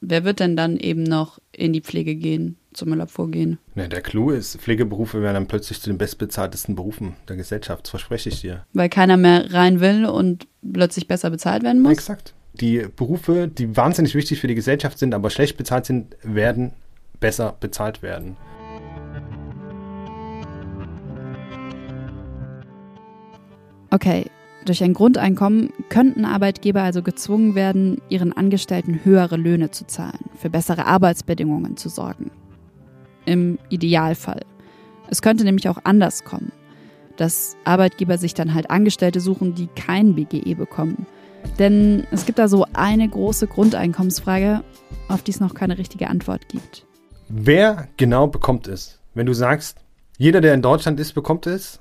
wer wird denn dann eben noch in die Pflege gehen? Zum Müllabfuhr gehen.
Ja, der Clou ist, Pflegeberufe werden dann plötzlich zu den bestbezahltesten Berufen der Gesellschaft, das verspreche ich dir.
Weil keiner mehr rein will und plötzlich besser bezahlt werden muss?
Exakt. Die Berufe, die wahnsinnig wichtig für die Gesellschaft sind, aber schlecht bezahlt sind, werden besser bezahlt werden.
Okay, durch ein Grundeinkommen könnten Arbeitgeber also gezwungen werden, ihren Angestellten höhere Löhne zu zahlen, für bessere Arbeitsbedingungen zu sorgen. Im Idealfall. Es könnte nämlich auch anders kommen, dass Arbeitgeber sich dann halt Angestellte suchen, die kein BGE bekommen. Denn es gibt da so eine große Grundeinkommensfrage, auf die es noch keine richtige Antwort gibt.
Wer genau bekommt es? Wenn du sagst, jeder, der in Deutschland ist, bekommt es,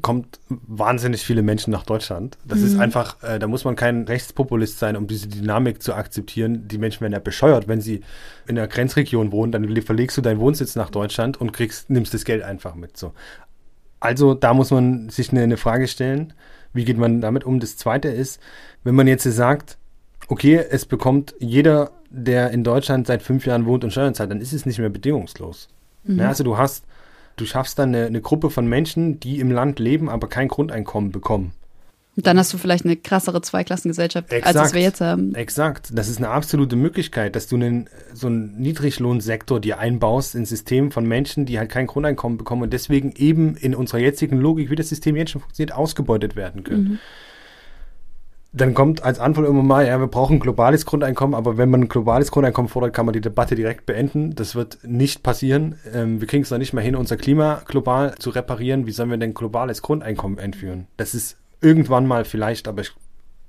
kommt wahnsinnig viele Menschen nach Deutschland. Das mhm. ist einfach, äh, da muss man kein Rechtspopulist sein, um diese Dynamik zu akzeptieren. Die Menschen werden ja bescheuert, wenn sie in der Grenzregion wohnen, dann verlegst du deinen Wohnsitz nach Deutschland und kriegst, nimmst das Geld einfach mit. So. Also da muss man sich eine, eine Frage stellen, wie geht man damit um? Das zweite ist, wenn man jetzt sagt, okay, es bekommt jeder, der in Deutschland seit fünf Jahren wohnt und Steuern zahlt, dann ist es nicht mehr bedingungslos. Mhm. Ja, also du hast Du schaffst dann eine, eine Gruppe von Menschen, die im Land leben, aber kein Grundeinkommen bekommen.
Dann hast du vielleicht eine krassere Zweiklassengesellschaft, Exakt. als wir jetzt haben.
Exakt. Das ist eine absolute Möglichkeit, dass du einen, so einen Niedriglohnsektor dir einbaust, ein System von Menschen, die halt kein Grundeinkommen bekommen und deswegen eben in unserer jetzigen Logik, wie das System jetzt schon funktioniert, ausgebeutet werden können. Mhm dann kommt als Antwort immer mal, ja, wir brauchen ein globales Grundeinkommen, aber wenn man ein globales Grundeinkommen fordert, kann man die Debatte direkt beenden. Das wird nicht passieren. Ähm, wir kriegen es noch nicht mal hin, unser Klima global zu reparieren. Wie sollen wir denn globales Grundeinkommen einführen? Das ist irgendwann mal vielleicht, aber ich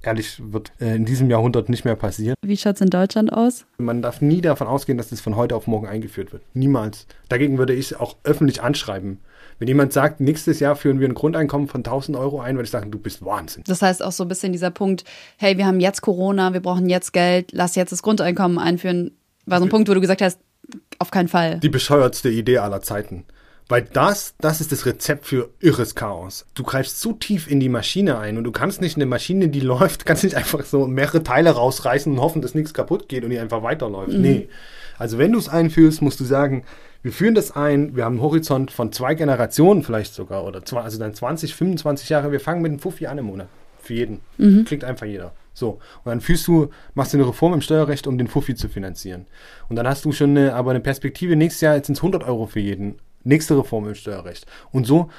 ehrlich, wird äh, in diesem Jahrhundert nicht mehr passieren.
Wie schaut es in Deutschland aus?
Man darf nie davon ausgehen, dass das von heute auf morgen eingeführt wird. Niemals. Dagegen würde ich auch öffentlich anschreiben. Wenn jemand sagt, nächstes Jahr führen wir ein Grundeinkommen von 1000 Euro ein, würde ich sagen, du bist Wahnsinn.
Das heißt auch so ein bisschen dieser Punkt, hey, wir haben jetzt Corona, wir brauchen jetzt Geld, lass jetzt das Grundeinkommen einführen. War so ein Punkt, wo du gesagt hast, auf keinen Fall.
Die bescheuertste Idee aller Zeiten. Weil das, das ist das Rezept für irres Chaos. Du greifst zu tief in die Maschine ein und du kannst nicht eine Maschine, die <laughs> läuft, kannst nicht einfach so mehrere Teile rausreißen und hoffen, dass nichts kaputt geht und die einfach weiterläuft. Mhm. Nee. Also wenn du es einführst, musst du sagen, wir führen das ein, wir haben einen Horizont von zwei Generationen vielleicht sogar oder zwei, also dann 20, 25 Jahre. Wir fangen mit einem Fuffi an im Monat. Für jeden. Mhm. Kriegt einfach jeder. So. Und dann führst du, machst du eine Reform im Steuerrecht, um den Fuffi zu finanzieren. Und dann hast du schon eine, aber eine Perspektive, nächstes Jahr sind es 100 Euro für jeden. Nächste Reform im Steuerrecht. Und so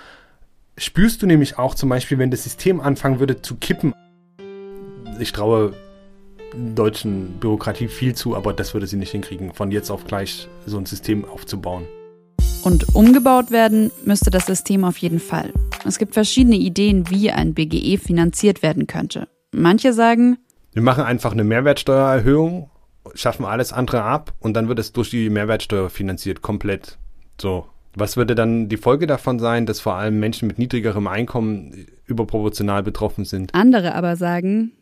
spürst du nämlich auch zum Beispiel, wenn das System anfangen würde zu kippen. Ich traue deutschen Bürokratie viel zu, aber das würde sie nicht hinkriegen, von jetzt auf gleich so ein System aufzubauen.
Und umgebaut werden müsste das System auf jeden Fall. Es gibt verschiedene Ideen, wie ein BGE finanziert werden könnte. Manche sagen,
wir machen einfach eine Mehrwertsteuererhöhung, schaffen alles andere ab und dann wird es durch die Mehrwertsteuer finanziert, komplett. So. Was würde dann die Folge davon sein, dass vor allem Menschen mit niedrigerem Einkommen überproportional betroffen sind?
Andere aber sagen,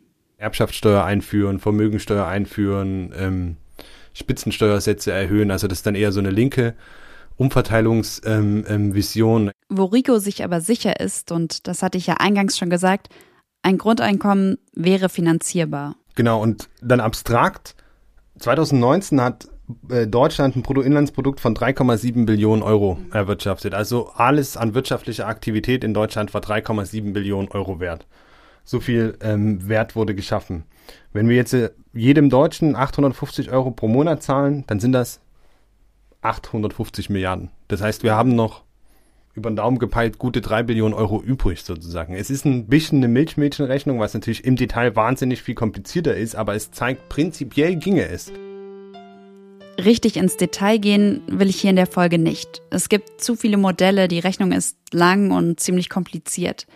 Erbschaftssteuer einführen, Vermögensteuer einführen, ähm, Spitzensteuersätze erhöhen. Also das ist dann eher so eine linke Umverteilungsvision. Ähm, ähm,
Wo Rico sich aber sicher ist, und das hatte ich ja eingangs schon gesagt, ein Grundeinkommen wäre finanzierbar.
Genau, und dann abstrakt. 2019 hat äh, Deutschland ein Bruttoinlandsprodukt von 3,7 Billionen Euro erwirtschaftet. Also alles an wirtschaftlicher Aktivität in Deutschland war 3,7 Billionen Euro wert. So viel ähm, Wert wurde geschaffen. Wenn wir jetzt äh, jedem Deutschen 850 Euro pro Monat zahlen, dann sind das 850 Milliarden. Das heißt, wir haben noch über den Daumen gepeilt gute drei Billionen Euro übrig sozusagen. Es ist ein bisschen eine Milchmädchenrechnung, was natürlich im Detail wahnsinnig viel komplizierter ist, aber es zeigt, prinzipiell ginge es.
Richtig ins Detail gehen will ich hier in der Folge nicht. Es gibt zu viele Modelle, die Rechnung ist lang und ziemlich kompliziert.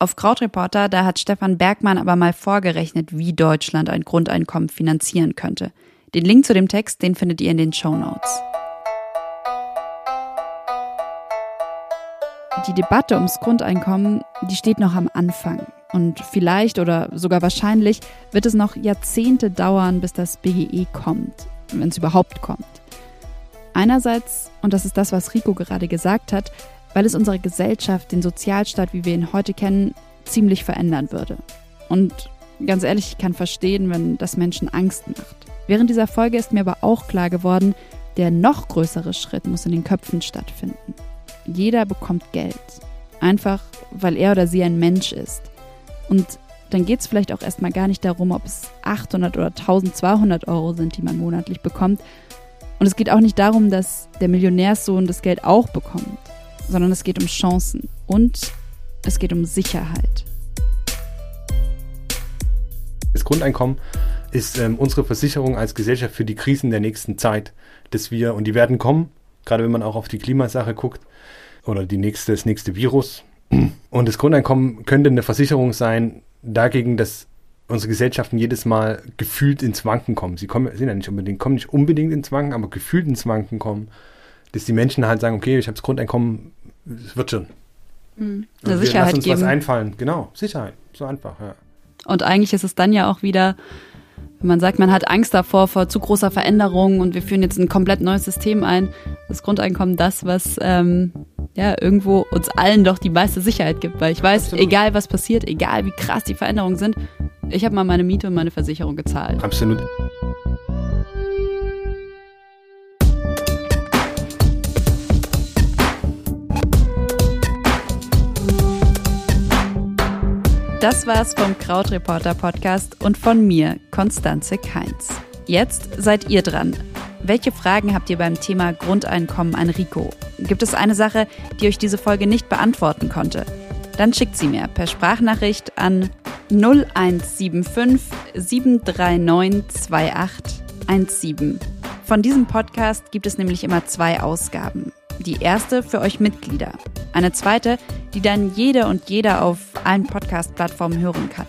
Auf Krautreporter, da hat Stefan Bergmann aber mal vorgerechnet, wie Deutschland ein Grundeinkommen finanzieren könnte. Den Link zu dem Text, den findet ihr in den Show Notes. Die Debatte ums Grundeinkommen, die steht noch am Anfang. Und vielleicht oder sogar wahrscheinlich wird es noch Jahrzehnte dauern, bis das BGE kommt, wenn es überhaupt kommt. Einerseits, und das ist das, was Rico gerade gesagt hat, weil es unsere Gesellschaft, den Sozialstaat, wie wir ihn heute kennen, ziemlich verändern würde. Und ganz ehrlich, ich kann verstehen, wenn das Menschen Angst macht. Während dieser Folge ist mir aber auch klar geworden, der noch größere Schritt muss in den Köpfen stattfinden. Jeder bekommt Geld. Einfach, weil er oder sie ein Mensch ist. Und dann geht es vielleicht auch erstmal gar nicht darum, ob es 800 oder 1200 Euro sind, die man monatlich bekommt. Und es geht auch nicht darum, dass der Millionärssohn das Geld auch bekommt sondern es geht um Chancen und es geht um Sicherheit.
Das Grundeinkommen ist ähm, unsere Versicherung als Gesellschaft für die Krisen der nächsten Zeit, dass wir, und die werden kommen, gerade wenn man auch auf die Klimasache guckt, oder die nächste, das nächste Virus. Und das Grundeinkommen könnte eine Versicherung sein dagegen, dass unsere Gesellschaften jedes Mal gefühlt ins Wanken kommen. Sie kommen, sind ja nicht unbedingt, kommen nicht unbedingt ins Wanken, aber gefühlt ins Wanken kommen. Dass die Menschen halt sagen, okay, ich habe das Grundeinkommen, es wird schon.
Mhm. Eine Sicherheit
uns
geben.
was einfallen. Genau, Sicherheit. So einfach, ja.
Und eigentlich ist es dann ja auch wieder, wenn man sagt, man hat Angst davor, vor zu großer Veränderung und wir führen jetzt ein komplett neues System ein, das Grundeinkommen das, was ähm, ja irgendwo uns allen doch die meiste Sicherheit gibt. Weil ich weiß,
Absolut.
egal was passiert, egal wie krass die Veränderungen sind, ich habe mal meine Miete und meine Versicherung gezahlt.
Absolut.
Das war's vom Krautreporter Podcast und von mir, Konstanze Keins. Jetzt seid ihr dran. Welche Fragen habt ihr beim Thema Grundeinkommen an Rico? Gibt es eine Sache, die euch diese Folge nicht beantworten konnte? Dann schickt sie mir per Sprachnachricht an 0175 739 2817. Von diesem Podcast gibt es nämlich immer zwei Ausgaben. Die erste für euch Mitglieder. Eine zweite, die dann jede und jeder auf allen Podcast-Plattformen hören kann.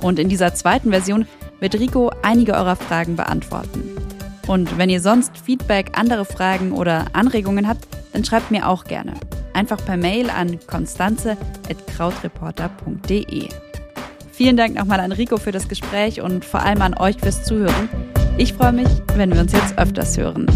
Und in dieser zweiten Version wird Rico einige eurer Fragen beantworten. Und wenn ihr sonst Feedback, andere Fragen oder Anregungen habt, dann schreibt mir auch gerne. Einfach per Mail an konstanze.krautreporter.de. Vielen Dank nochmal an Rico für das Gespräch und vor allem an euch fürs Zuhören. Ich freue mich, wenn wir uns jetzt öfters hören.